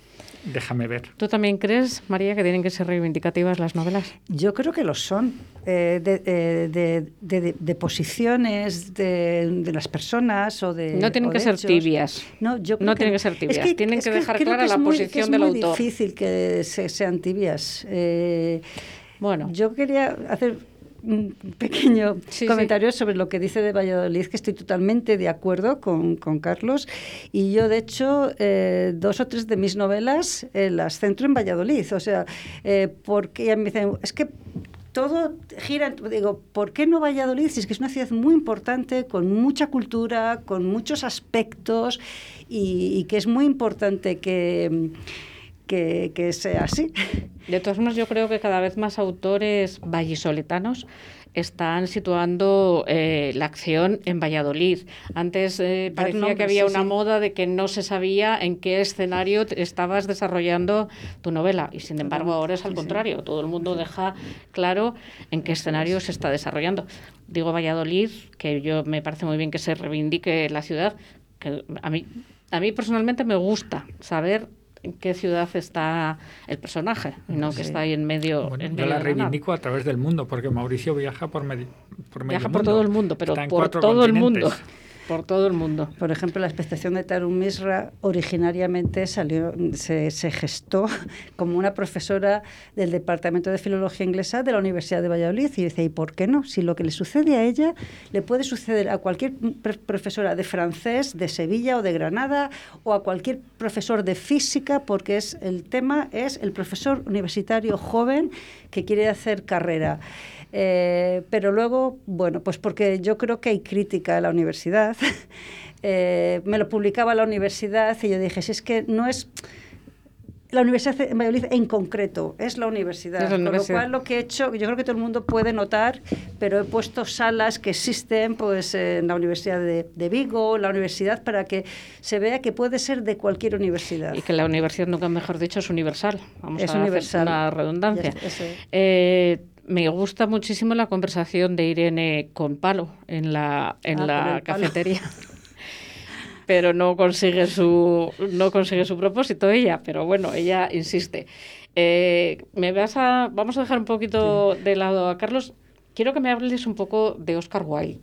G: déjame ver.
D: ¿Tú también crees, María, que tienen que ser reivindicativas las novelas?
E: Yo creo que lo son, eh, de, eh, de- de- de posiciones de, de las personas o de...
D: No tienen que ser
E: hechos.
D: tibias.
E: No, yo creo
D: No tienen que ser tibias, tienen
E: es
D: que dejar clara
E: que es
D: la
E: muy-
D: posición
E: que es
D: del
E: muy
D: autor.
E: difícil que se- sean tibias. Eh,
D: Bueno,
E: yo quería hacer un pequeño
D: Sí,
E: comentario sobre lo que dice de Valladolid, que estoy totalmente de acuerdo con, con Carlos. Y yo, de hecho, eh, dos o tres de mis novelas eh, las centro en Valladolid. O sea, eh, porque me dicen, es que todo gira, digo, ¿por qué no Valladolid? Si es que es una ciudad muy importante, con mucha cultura, con muchos aspectos y, y que es muy importante que, que, que sea así.
D: de todas formas, yo creo que cada vez más autores vallisoletanos están situando eh, la acción en Valladolid. Antes eh, parecía que
E: nombres,
D: había
E: sí,
D: una
E: sí.
D: moda de que no se sabía en qué escenario estabas desarrollando tu novela y sin embargo ahora es al
E: sí.
D: contrario. Todo el mundo deja claro en qué escenario se está desarrollando. Digo Valladolid, que yo me parece muy bien que se reivindique la ciudad, que a mí, a mí personalmente me gusta saber en qué ciudad está el personaje, y no que está ahí en medio.
G: Bueno,
D: en
G: yo
D: medio
G: la
D: de la nada.
G: reivindico a través del mundo, porque Mauricio viaja por, medio, por medio
D: Viaja por todo el mundo, pero por todo el mundo. Por todo el mundo.
E: Por ejemplo, la expectación de Tarun Misra originariamente salió, se, se gestó como una profesora del Departamento de Filología Inglesa de la Universidad de Valladolid. Y decía, ¿y por qué no? Si lo que le sucede a ella le puede suceder a cualquier profesora de francés de Sevilla o de Granada o a cualquier profesor de física, porque es, el tema es el profesor universitario joven que quiere hacer carrera. Eh, pero luego, bueno, pues porque yo creo que hay crítica a la universidad. Eh, me lo publicaba la universidad y yo dije, si es que no es la Universidad de Valladolid en concreto, es la universidad.
D: Es la
E: Con
D: universidad.
E: lo cual lo que he hecho, yo creo que todo el mundo puede notar, pero he puesto salas que existen pues, en la Universidad de, de Vigo, la universidad, para que se vea que puede ser de cualquier universidad.
D: Y que la universidad, nunca mejor dicho, es universal. Vamos
E: Es
D: a
E: universal.
D: hacer una redundancia.
E: Es.
D: Eh, me gusta muchísimo la conversación de Irene con Palo en la, en
E: Ah,
D: la cafetería. pero no consigue su no consigue su propósito ella, pero bueno, ella insiste. Eh, me vas a, vamos a dejar un poquito de lado a Carlos. Quiero que me hables un poco de Oscar Wilde,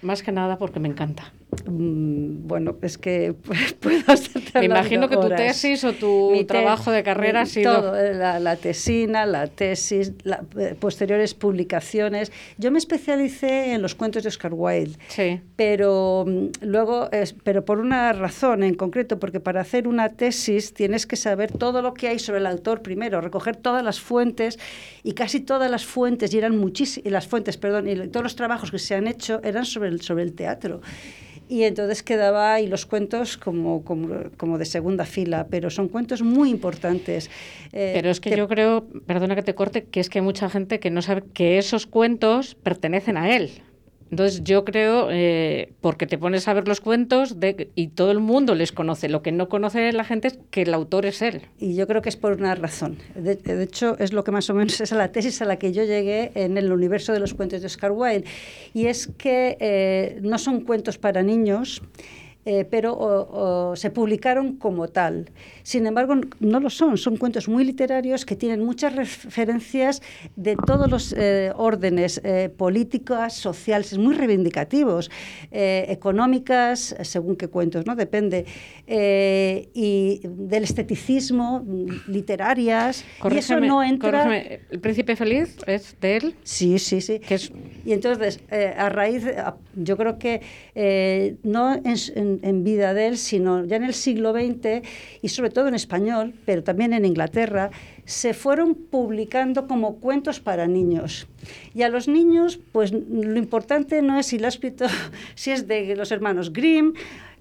D: más que nada porque me encanta.
E: Mm, Bueno, es que puedo estar
D: Me imagino que tu tesis o tu trabajo de carrera ha sido-
E: Todo, eh, la, la tesina, la tesis, la- eh, posteriores publicaciones. Yo me especialicé en los cuentos de Oscar Wilde.
D: Sí.
E: pero mm, luego, es- pero por una razón en concreto, porque para hacer una tesis tienes que saber todo lo que hay sobre el autor primero, recoger todas las fuentes y casi todas las fuentes y eran muchísimas las fuentes, perdón, y todos los trabajos que se han hecho eran sobre el sobre el teatro. Y entonces quedaba ahí los cuentos como, como, como de segunda fila, pero son cuentos muy importantes. Eh,
D: Pero es que
E: te-
D: yo creo, perdona que te corte, que es que hay mucha gente que no sabe que esos cuentos pertenecen a él. Entonces yo creo, eh, porque te pones a ver los cuentos de, y todo el mundo les conoce, lo que no conoce la gente es que el autor es él.
E: Y yo creo que es por una razón. De, de hecho, es lo que más o menos es la tesis a la que yo llegué en el universo de los cuentos de Oscar Wilde. Y es que eh, no son cuentos para niños. Eh, pero o- o se publicaron como tal. Sin embargo, no lo son, son cuentos muy literarios que tienen muchas referencias de todos los eh, órdenes eh, políticas, sociales, muy reivindicativos, económicas, según qué cuentos, ¿no? Depende. y del esteticismo, mm, literarias. y eso no entra.
D: corrígeme, ¿El príncipe feliz es de él?
E: Sí, sí, sí.
D: Es,
E: Y entonces, a raíz, yo creo que no en, en- vida de él, sino ya en el siglo XX, y sobre todo en español, pero también en Inglaterra, se fueron publicando como cuentos para niños. Y a los niños, pues lo importante no es si lo ha si es de los hermanos Grimm,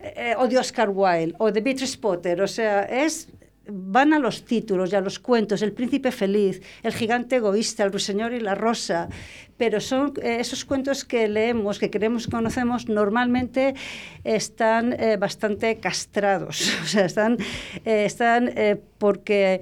E: eh, o de Oscar Wilde, o de Beatrice Potter, o sea, es van a los títulos y a los cuentos, El príncipe feliz, El gigante egoísta, El ruiseñor y la rosa, pero son eh, esos cuentos que leemos, que creemos que conocemos, normalmente están eh, bastante castrados, o sea, están, eh, están porque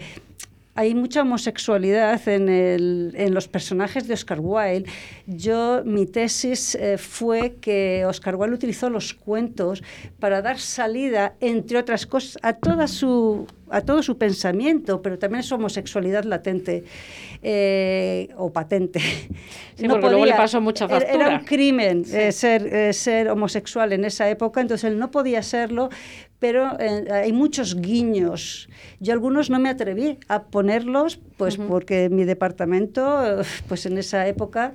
E: hay mucha homosexualidad en, el- en los personajes de Oscar Wilde. Yo, mi tesis fue que Oscar Wilde utilizó los cuentos para dar salida, entre otras cosas, a, toda su, a todo su pensamiento, pero también su homosexualidad latente eh, o patente.
D: Sí, porque luego le pasó mucha
E: era- Era
D: factura.
E: un crimen eh, ser, eh, ser homosexual en esa época, entonces él no podía serlo, pero hay muchos guiños. Yo algunos no me atreví a ponerlos, pues porque mi departamento, pues en esa época,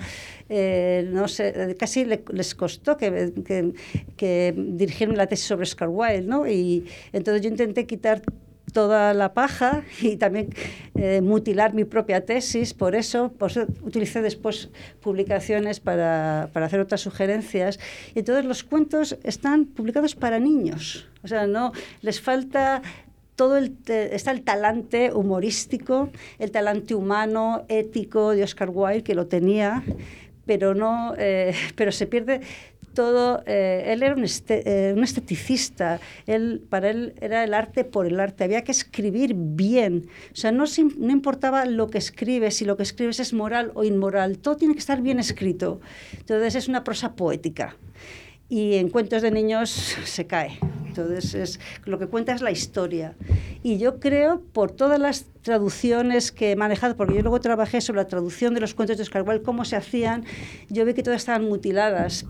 E: no sé, casi le- les costó que, que, que dirigirme la tesis sobre Oscar Wilde, ¿no? Y entonces yo intenté quitar toda la paja y también eh, mutilar mi propia tesis. Por eso, utilicé después publicaciones para, para hacer otras sugerencias. Y entonces los cuentos están publicados para niños. O sea, no les falta todo el está el talante humorístico, el talante humano, ético de Oscar Wilde que lo tenía, pero no, eh, pero se pierde todo. eh, él era un, este- eh, un esteticista. Él, para él era el arte por el arte. Había que escribir bien. O sea, no, no importaba lo que escribes, si lo que escribes es moral o inmoral. Todo tiene que estar bien escrito. Entonces es una prosa poética. Y en cuentos de niños se cae. Entonces es, lo que cuenta es la historia. Y yo creo, por todas las traducciones que he manejado, porque yo luego trabajé sobre la traducción de los cuentos de Oscar Wilde, cómo se hacían, yo vi que todas estaban mutiladas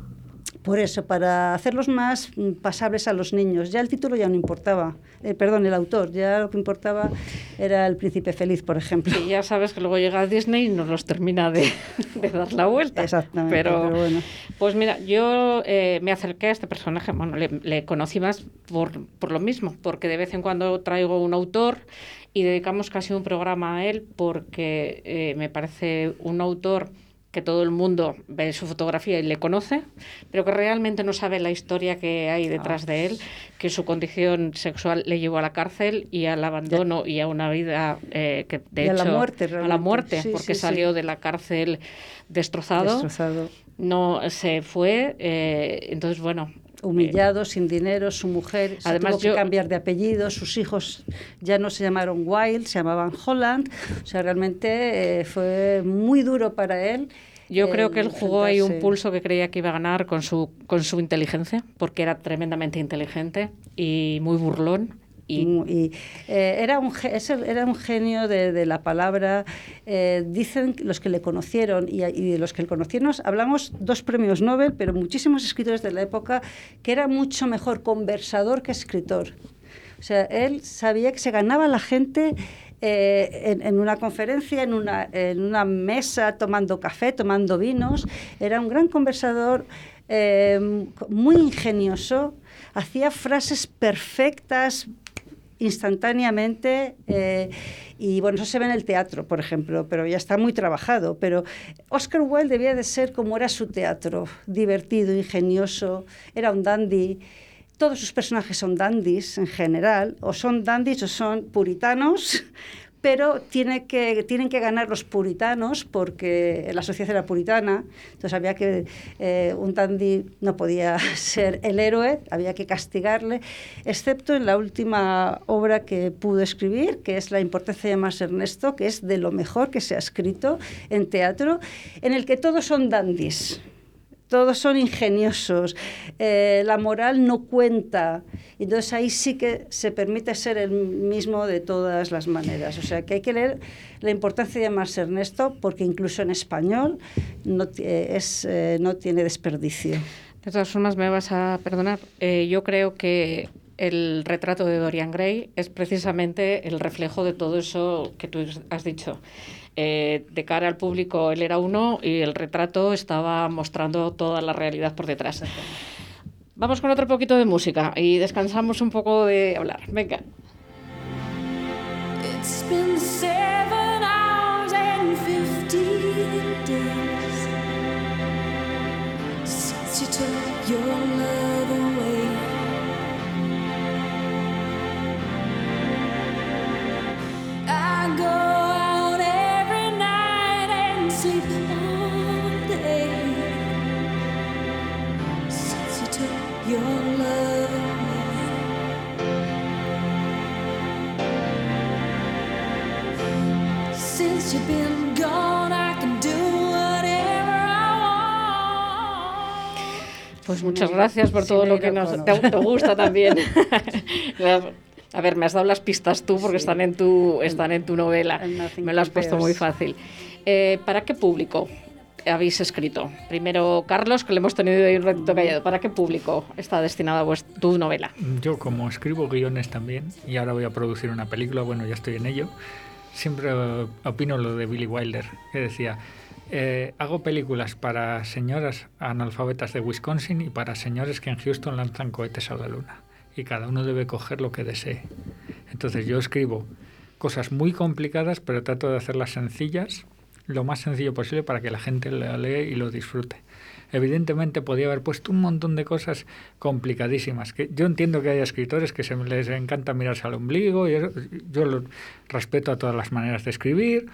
E: por eso, para hacerlos más pasables a los niños. Ya el título ya no importaba, eh, perdón, el autor, ya lo que importaba era el príncipe feliz, por ejemplo.
D: Y ya sabes que luego llega Disney y nos los termina de, de dar la vuelta.
E: Exactamente,
D: Pero,
E: pero bueno.
D: Pues mira, yo eh, me acerqué a este personaje, bueno, le, le conocí más por, por lo mismo, porque de vez en cuando traigo un autor y dedicamos casi un programa a él porque eh, me parece un autor que todo el mundo ve su fotografía y le conoce, pero que realmente no sabe la historia que hay detrás de él, que su condición sexual le llevó a la cárcel y al abandono y a una vida eh, que de
E: Y a la
D: hecho
E: muerte,
D: a la
E: realmente.
D: muerte,
E: Sí,
D: porque
E: sí, sí.
D: salió de la cárcel destrozado,
E: Destrozado.
D: no se fue, eh, entonces bueno,
E: humillado, sin dinero, su mujer
D: Además,
E: tuvo que
D: yo-
E: cambiar de apellido, sus hijos ya no se llamaron Wild, se llamaban Holland, o sea, realmente eh, fue muy duro para él.
D: Yo creo que él jugó ahí un pulso que creía que iba a ganar con su, con su inteligencia, porque era tremendamente inteligente y muy burlón. Y
E: y, eh, era, un, era un genio de, de la palabra. eh, dicen los que le conocieron y, y de los que le conocieron, hablamos dos premios Nobel, pero muchísimos escritores de la época que era mucho mejor conversador que escritor. O sea, él sabía que se ganaba la gente eh, en, en una conferencia, en una, en una mesa, tomando café, tomando vinos. Era un gran conversador, eh, muy ingenioso, hacía frases perfectas, instantáneamente eh, y bueno, eso se ve en el teatro, por ejemplo, pero ya está muy trabajado, pero Oscar Wilde debía de ser como era su teatro, divertido, ingenioso, era un dandy. Todos sus personajes son dandies en general, o son dandies o son puritanos, pero tienen que ganar los puritanos porque la sociedad era puritana, entonces había que, eh, un dandy no podía ser el héroe, había que castigarle, excepto en la última obra que pudo escribir, que es La importancia de llamarse Ernesto, que es de lo mejor que se ha escrito en teatro, en el que todos son dandies todos son ingeniosos, eh, la moral no cuenta. Entonces ahí sí que se permite ser el mismo de todas las maneras. O sea que hay que leer la importancia de llamarse Ernesto porque incluso en español no, eh, es, eh, no tiene desperdicio.
D: de todas formas me vas a perdonar. yo creo que el retrato de Dorian Gray es precisamente el reflejo de todo eso que tú has dicho. Eh, de cara al público él era uno y el retrato estaba mostrando toda la realidad por detrás. Vamos con otro poquito de música y descansamos un poco de hablar. Venga.
I: It's been seven hours and fifteen days since you took your love away. I go
D: Pues muchas gracias por todo lo que nos te, te gusta también. A ver, me has dado las pistas tú porque
E: Sí.
D: están en tu están en tu novela. Me lo has puesto muy fácil. Eh, ¿Para qué público habéis escrito? Primero Carlos, que le hemos tenido ahí un ratito callado. ¿Para qué público está destinada vues- tu novela?
G: Yo como escribo guiones también y ahora voy a producir una película, bueno, ya estoy en ello, siempre eh, opino lo de Billy Wilder, que decía, eh, hago películas para señoras analfabetas de Wisconsin y para señores que en Houston lanzan cohetes a la luna. Y cada uno debe coger lo que desee. Entonces yo escribo cosas muy complicadas, pero trato de hacerlas sencillas, lo más sencillo posible para que la gente lo lea y lo disfrute. Evidentemente podía haber puesto un montón de cosas complicadísimas. Que yo entiendo que hay escritores que se les encanta mirarse al ombligo y yo lo respeto a todas las maneras de escribir.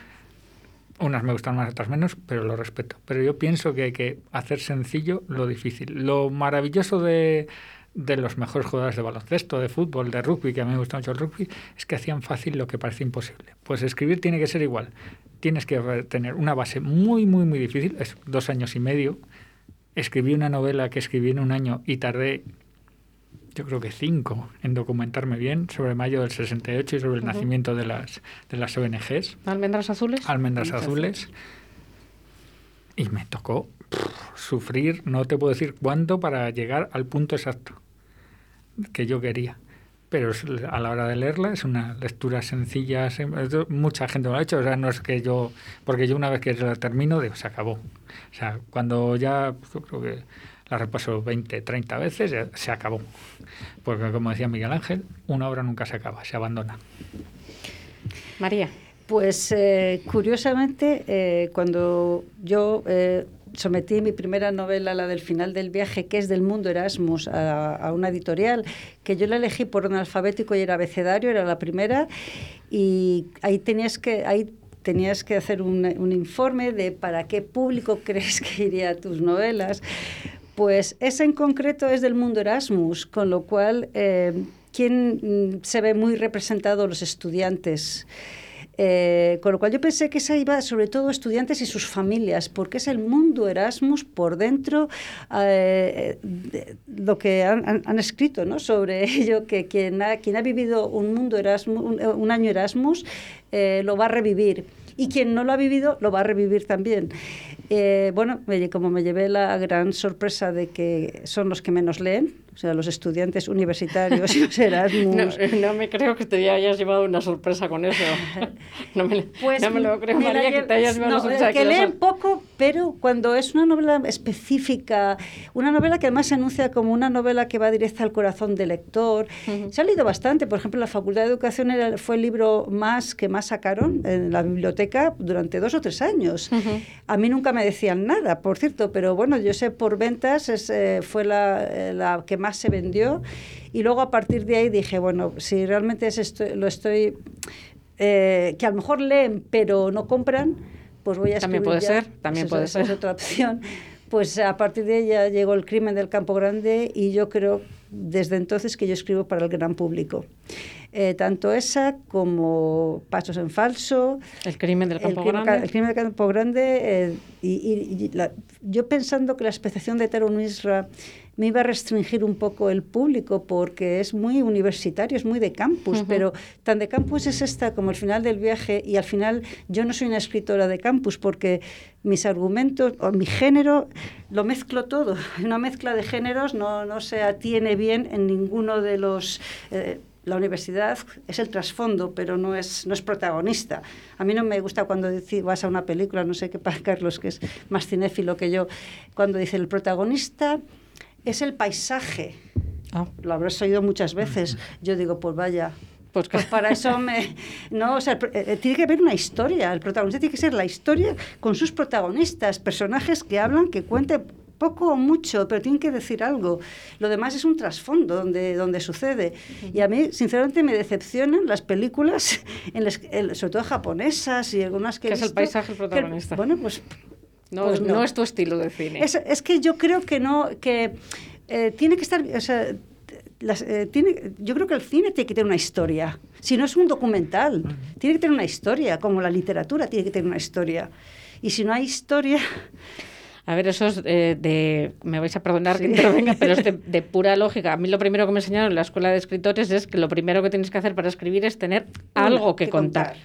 G: Unas me gustan más, otras menos, pero lo respeto. Pero yo pienso que hay que hacer sencillo lo difícil. Lo maravilloso de, de los mejores jugadores de baloncesto, de fútbol, de rugby, que a mí me gusta mucho el rugby, es que hacían fácil lo que parece imposible. Pues escribir tiene que ser igual. Tienes que tener una base muy, muy, muy difícil, es dos años y medio. Escribí una novela que escribí en un año y tardé, yo creo que cinco, en documentarme bien sobre mayo del 68 y sobre el nacimiento de las, de las ONGs
D: ¿Almendras azules?
G: almendras azules y me tocó sufrir, no te puedo decir cuánto para llegar al punto exacto que yo quería. Pero es- a la hora de leerla es una lectura sencilla, mucha gente lo ha hecho, o sea, no es que yo, porque yo una vez que la termino, digo, se acabó. O sea, cuando ya, pues, yo creo que la repaso 20, 30 veces, ya se acabó. Porque como decía Miguel Ángel, una obra nunca se acaba, se abandona.
D: María.
E: Pues eh, curiosamente, eh, cuando yo eh, sometí mi primera novela, la del final del viaje, que es del mundo Erasmus, a, a una editorial, que yo la elegí por orden alfabético y era abecedario, era la primera, y ahí tenías que... Ahí tenías que hacer un, un informe de para qué público crees que iría tus novelas. Pues ese en concreto es del mundo Erasmus, con lo cual, eh, ¿quién mm, se ve muy representado? Los estudiantes. Eh, con lo cual yo pensé que esa iba sobre todo estudiantes y sus familias, porque es el mundo Erasmus por dentro, eh, de- lo que han, han- escrito ¿no? sobre ello, que quien ha, quien ha vivido un mundo Erasmus, un, año Erasmus, eh, lo va a revivir. Y quien no lo ha vivido, lo va a revivir también. Eh, bueno, me- como me llevé la gran sorpresa de que son los que menos leen, sea, los estudiantes universitarios y los Erasmus.
D: No, no me creo que te hayas llevado una sorpresa con eso. No me,
E: Pues
D: no me lo creo,
E: me la
D: María, que te hayas llevado
E: no,
D: una sorpresa.
E: que leen poco, pero cuando es una novela específica, una novela que además se anuncia como una novela que va directa al corazón del lector, se ha leído bastante. Por ejemplo, la Facultad de Educación era- fue el libro más que más sacaron en la biblioteca durante dos o tres años. A mí nunca me decían nada, por cierto, pero bueno, yo sé por ventas es, eh, fue la, eh, la que más se vendió. Y luego a partir de ahí dije, bueno, si realmente es esto, lo estoy eh, que a lo mejor leen pero no compran, pues voy a
D: También
E: escribir
D: puede
E: ya.
D: ser, también
E: Pues
D: puede
E: esa- esa
D: ser.
E: Es otra opción. Pues a partir de ella llegó el crimen del Campo Grande y yo creo desde entonces que yo escribo para el gran público. Eh, tanto esa como Pasos en Falso,
D: El crimen del
E: el
D: campo
E: crimen,
D: grande.
E: el crimen del Campo Grande, eh, y, y- y la- yo pensando que la especiación de Tero Misra me iba a restringir un poco el público porque es muy universitario, es muy de campus,
D: Ujú.
E: pero tan de campus es esta como el final del viaje y al final yo no soy una escritora de campus porque mis argumentos o mi género lo mezclo todo. Una mezcla de géneros no, no se atiene bien en ninguno de los... eh, la universidad es el trasfondo, pero no es, no es protagonista. A mí no me gusta cuando vas a una película, no sé qué pasa, Carlos, que es más cinéfilo que yo, cuando dice el protagonista es el paisaje.
D: Ah.
E: Lo habrás oído muchas veces. Yo digo, pues vaya.
D: Pues
E: Pues para eso me... No, o sea, eh, tiene que haber una historia. El protagonista tiene que ser la historia con sus protagonistas, personajes que hablan, que cuenten poco o mucho, pero tienen que decir algo. Lo demás es un trasfondo donde, donde sucede. Y a mí, sinceramente, me decepcionan las películas, en las, en- sobre todo japonesas y algunas que he
D: Que es el paisaje el
E: que-
D: protagonista.
E: bueno, pues
D: No,
E: pues
D: no.
E: no.
D: es tu estilo de cine.
E: es, es que yo creo que no, que eh, tiene que estar, o sea, las, eh, tiene, yo creo que el cine tiene que tener una historia. Si no es un documental, tiene que tener una historia, como la literatura tiene que tener una historia. Y si no hay historia,
D: A ver, eso es eh, de. Me vais a perdonar que intervenga, pero es de, de pura lógica. A mí lo primero que me enseñaron en la escuela de escritores es que lo primero que tienes que hacer para escribir es tener algo que, contar.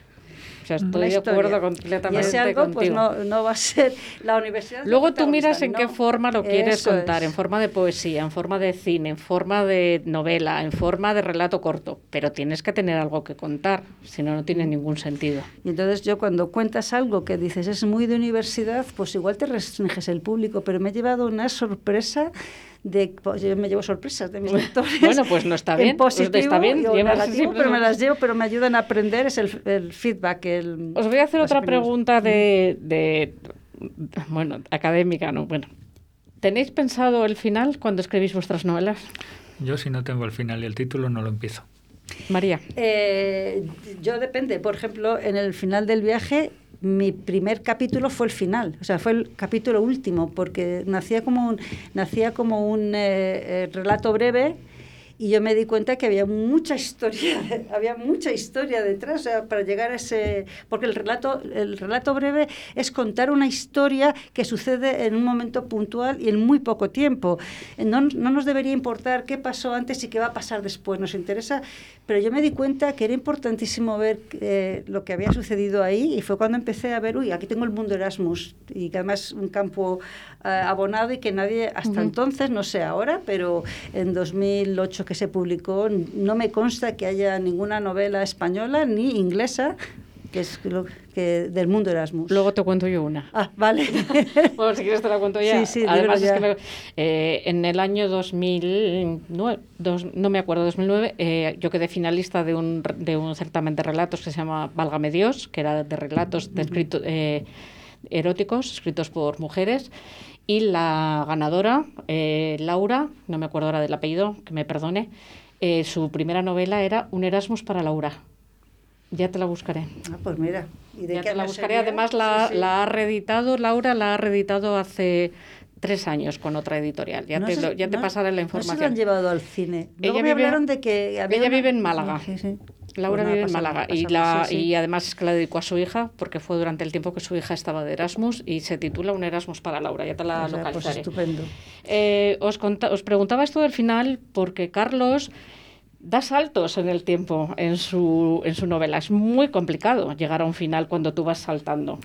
D: O sea, estoy de acuerdo
E: Y
D: completamente
E: ese algo pues
D: contigo.
E: no, no va a ser la universidad.
D: Luego tú miras en qué forma lo quieres
E: Eso
D: contar,
E: es.
D: en forma de poesía, en forma de cine, en forma de novela, en forma de relato corto, pero tienes que tener algo que contar, si no, no tiene ningún sentido.
E: Y entonces yo cuando cuentas algo que dices es muy de universidad, pues igual te restringes el público, pero me he llevado una sorpresa de pues yo me llevo sorpresas de mis lectores.
D: Bueno, pues no está
E: en
D: bien, pues
E: positivo
D: está bien, llevas
E: negativo,
D: siempre
E: pero me
D: sorpresas.
E: las llevo, pero me ayudan a aprender es el, el feedback, el
D: Os voy a hacer otra
E: opiniones.
D: pregunta de, de, bueno, académica, ¿no? Bueno, ¿tenéis pensado el final cuando escribís vuestras novelas?
G: Yo si no tengo el final y el título no lo empiezo.
D: María.
E: Eh, yo depende, por ejemplo, en el final del viaje mi primer capítulo fue el final, o sea, fue el capítulo último, porque nacía como un, nacía como un eh, eh, relato breve y yo me di cuenta que había mucha historia, había mucha historia detrás o sea, para llegar a ese... Porque el relato, el relato breve es contar una historia que sucede en un momento puntual y en muy poco tiempo. No, no nos debería importar qué pasó antes y qué va a pasar después, nos interesa, pero yo me di cuenta que era importantísimo ver eh, lo que había sucedido ahí y fue cuando empecé a ver, uy, aquí tengo el mundo Erasmus y que además un campo eh, abonado y que nadie hasta entonces, no sé ahora, pero en 2008 que se publicó, no me consta que haya ninguna novela española ni inglesa que es lo que del mundo Erasmus.
D: Luego te cuento yo una.
E: Ah, vale.
D: bueno, si quieres te la cuento ya.
E: Sí, sí,
D: Además, es que me- eh, en el año 2009, dos- no me acuerdo, 2009, eh, yo quedé finalista de un, de un certamen de relatos que se llama Válgame Dios, que era de relatos de escrito- eh, eróticos escritos por mujeres. Y la ganadora, eh, Laura, no me acuerdo ahora del apellido, que me perdone, eh, su primera novela era Un Erasmus para Laura. Ya te la buscaré.
E: Ah, pues mira. ¿y de
D: Ya
E: qué
D: te la buscaré.
E: sería?
D: Además, la,
E: Sí, sí.
D: la ha reeditado, Laura la ha reeditado hace tres años con otra editorial. Ya
E: No
D: te,
E: se-
D: lo- ya te
E: no-
D: pasaré la
E: No se lo han
D: información.
E: llevado al cine. Luego
D: Ella
E: me
D: vive-
E: hablaron de que había
D: ella
E: una-
D: vive en Málaga.
E: Sí, sí.
D: Laura vive en Málaga y, la,
E: sí,
D: además es que la dedicó a su hija porque fue durante el tiempo que su hija estaba de Erasmus y se titula Un Erasmus para Laura. Ya te la
E: O sea, pues
D: localizaré.
E: estupendo.
D: Eh, os, conta- os preguntaba esto del final porque Carlos da saltos en el tiempo en su, en su novela. Es muy complicado llegar a un final cuando tú vas saltando.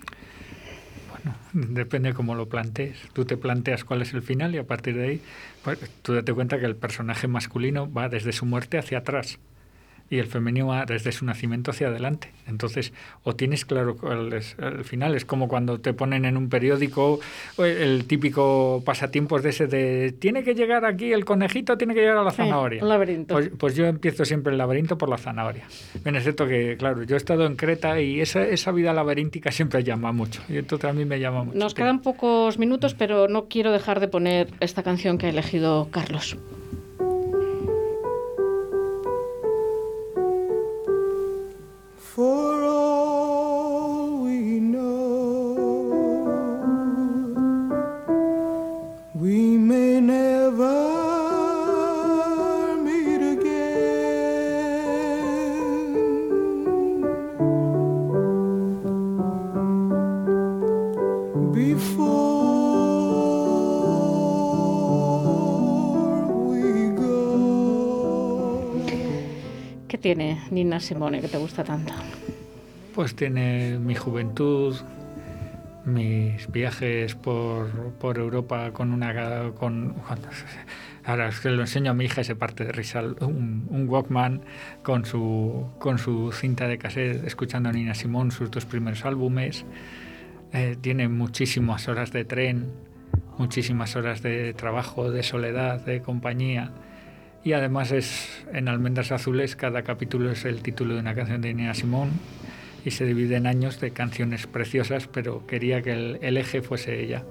G: Depende cómo lo plantees. Tú te planteas cuál es el final y a partir de ahí, pues, tú date cuenta que el personaje masculino va desde su muerte hacia atrás y el femenino va desde su nacimiento hacia adelante. Entonces, o tienes claro cuál es el final. Es como cuando te ponen en un periódico o el típico pasatiempos de ese de tiene que llegar aquí el conejito, tiene que llegar a la
D: Sí,
G: zanahoria.
D: un laberinto.
G: Pues, pues yo empiezo siempre el laberinto por la zanahoria. Bien, es cierto que, claro, yo he estado en Creta y esa, esa vida laberíntica siempre llama mucho. Y entonces a mí me llama mucho.
D: Nos quedan pocos minutos, pero no quiero dejar de poner esta canción que ha elegido Carlos.
J: For
D: tiene Nina Simone que te gusta tanto?
G: Pues tiene mi juventud, mis viajes por, por Europa con una... Con, ahora es que lo enseño a mi hija y se parte de risa. Un, un Walkman con su, con su cinta de cassette, escuchando a Nina Simón, sus dos primeros álbumes. Eh, tiene muchísimas horas de tren, muchísimas horas de trabajo, de soledad, de compañía. Y además es en Almendras Azules, cada capítulo es el título de una canción de Nina Simón y se divide en años de canciones preciosas, pero quería que el, el eje fuese ella.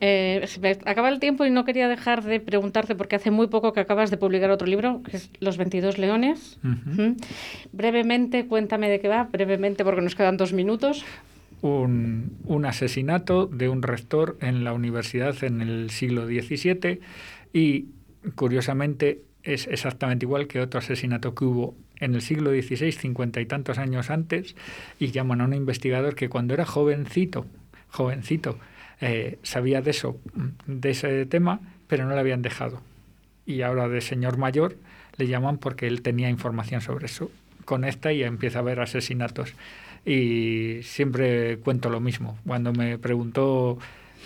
D: Eh, se me acaba el tiempo y no quería dejar de preguntarte, porque hace muy poco que acabas de publicar otro libro, que es Los 22 Leones. Brevemente, cuéntame de qué va, brevemente, porque nos quedan dos minutos.
G: un, un asesinato de un rector en la universidad en el siglo XVII y curiosamente es exactamente igual que otro asesinato que hubo en el siglo XVI, cincuenta y tantos años antes, y llaman a un investigador que cuando era jovencito, jovencito, eh, sabía de eso, de ese tema, pero no le habían dejado. Y ahora de señor mayor le llaman porque él tenía información sobre eso. Conecta y empieza a ver asesinatos. Y siempre cuento lo mismo. Cuando me preguntó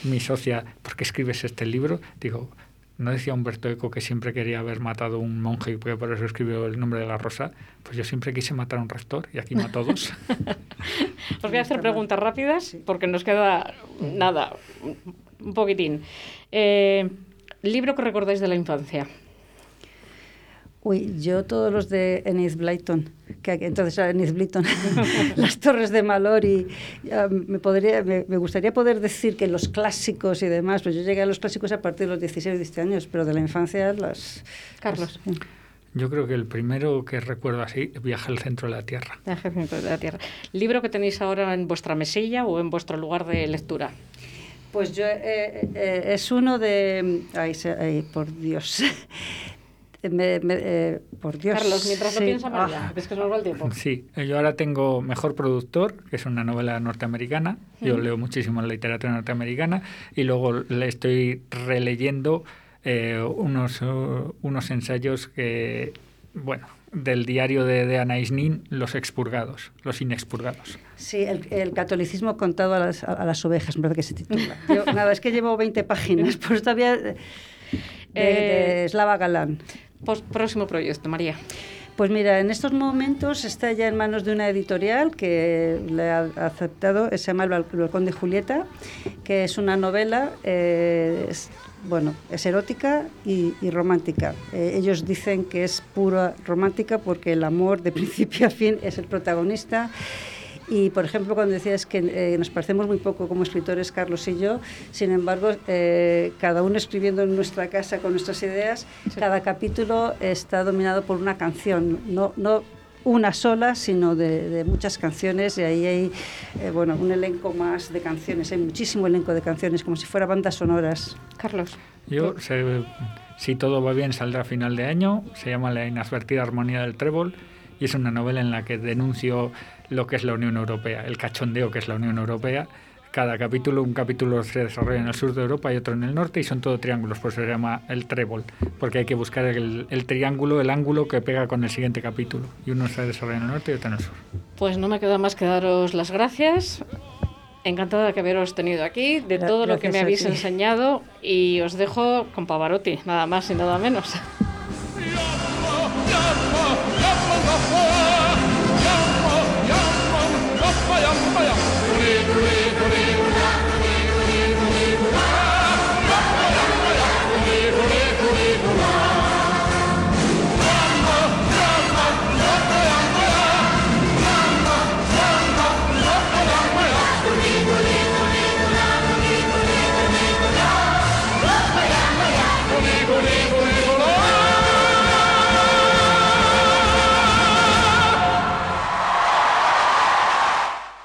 G: mi socia, ¿por qué escribes este libro? Digo, ¿no decía Humberto Eco que siempre quería haber matado a un monje y que por eso escribió el nombre de la rosa? Pues yo siempre quise matar a un rector y aquí mató a dos.
D: Os voy a hacer preguntas rápidas, porque nos queda nada, un poquitín. Eh, libro que recordáis de la infancia.
E: Uy, yo todos los de Enid Blyton, que entonces era Enid Blyton, las Torres de Mallory, ya me, podría, me, me gustaría poder decir que los clásicos y demás, pues yo llegué a los clásicos a partir de los 16 o 17 años, pero de la infancia las...
D: Carlos.
E: las-
G: Yo creo que el primero que recuerdo así, Viaje al centro de la Tierra.
D: De Ejército de la Tierra. ¿Libro que tenéis ahora en vuestra mesilla o en vuestro lugar de lectura?
E: Pues yo, eh, eh, es uno de... Ay, ay, por Dios. Eh, me- me- eh, por Dios.
D: Carlos, mientras lo
E: sí.
D: piensa María,
E: Ah.
D: es que se nos va el tiempo.
G: Sí, yo ahora tengo Mejor Productor, que es una novela norteamericana. Yo leo muchísimo la literatura norteamericana y luego le estoy releyendo eh, unos, uh, unos ensayos que, bueno, del diario de, de Anais Nin, Los expurgados, los inexpurgados.
E: Sí, el, el catolicismo contado a las, a, a las ovejas, me parece que se titula. Yo, nada, es que llevo 20 páginas, pues todavía de, de- de
D: Eh,
E: Slava Galán.
D: Próximo proyecto, María.
E: Pues mira, en estos momentos está ya en manos de una editorial que le ha aceptado, se llama El Bal- El Balcón de Julieta, que es una novela, eh, es- bueno, es erótica y, y romántica. Eh, ellos dicen que es pura romántica porque el amor de principio a fin es el protagonista. Y, por ejemplo, cuando decías que eh, nos parecemos muy poco como escritores, Carlos y yo, sin embargo, eh, cada uno escribiendo en nuestra casa con nuestras ideas, cada capítulo está dominado por una canción, no, no una sola, sino de, de muchas canciones, y ahí hay eh, bueno, un elenco más de canciones, hay muchísimo elenco de canciones, como si fuera bandas sonoras.
D: Carlos.
G: Yo, se- si todo va bien, saldrá a final de año. Se llama La inadvertida armonía del trébol y es una novela en la que denuncio lo que es la Unión Europea, el cachondeo que es la Unión Europea. Cada capítulo, un capítulo se desarrolla en el sur de Europa y otro en el norte y son todo triángulos, por eso se llama el trébol, porque hay que buscar el, el triángulo, el ángulo que pega con el siguiente capítulo. Y uno se desarrolla en el norte y otro en el sur.
D: Pues no me queda más que daros las gracias. Encantada de que haberos tenido aquí, de todo lo que me habéis enseñado y os dejo con Pavarotti, nada más y nada menos.
J: Yapma, yapma, yapma. Yapma, yapma, yapma, yapma, yapma. Duri, duri.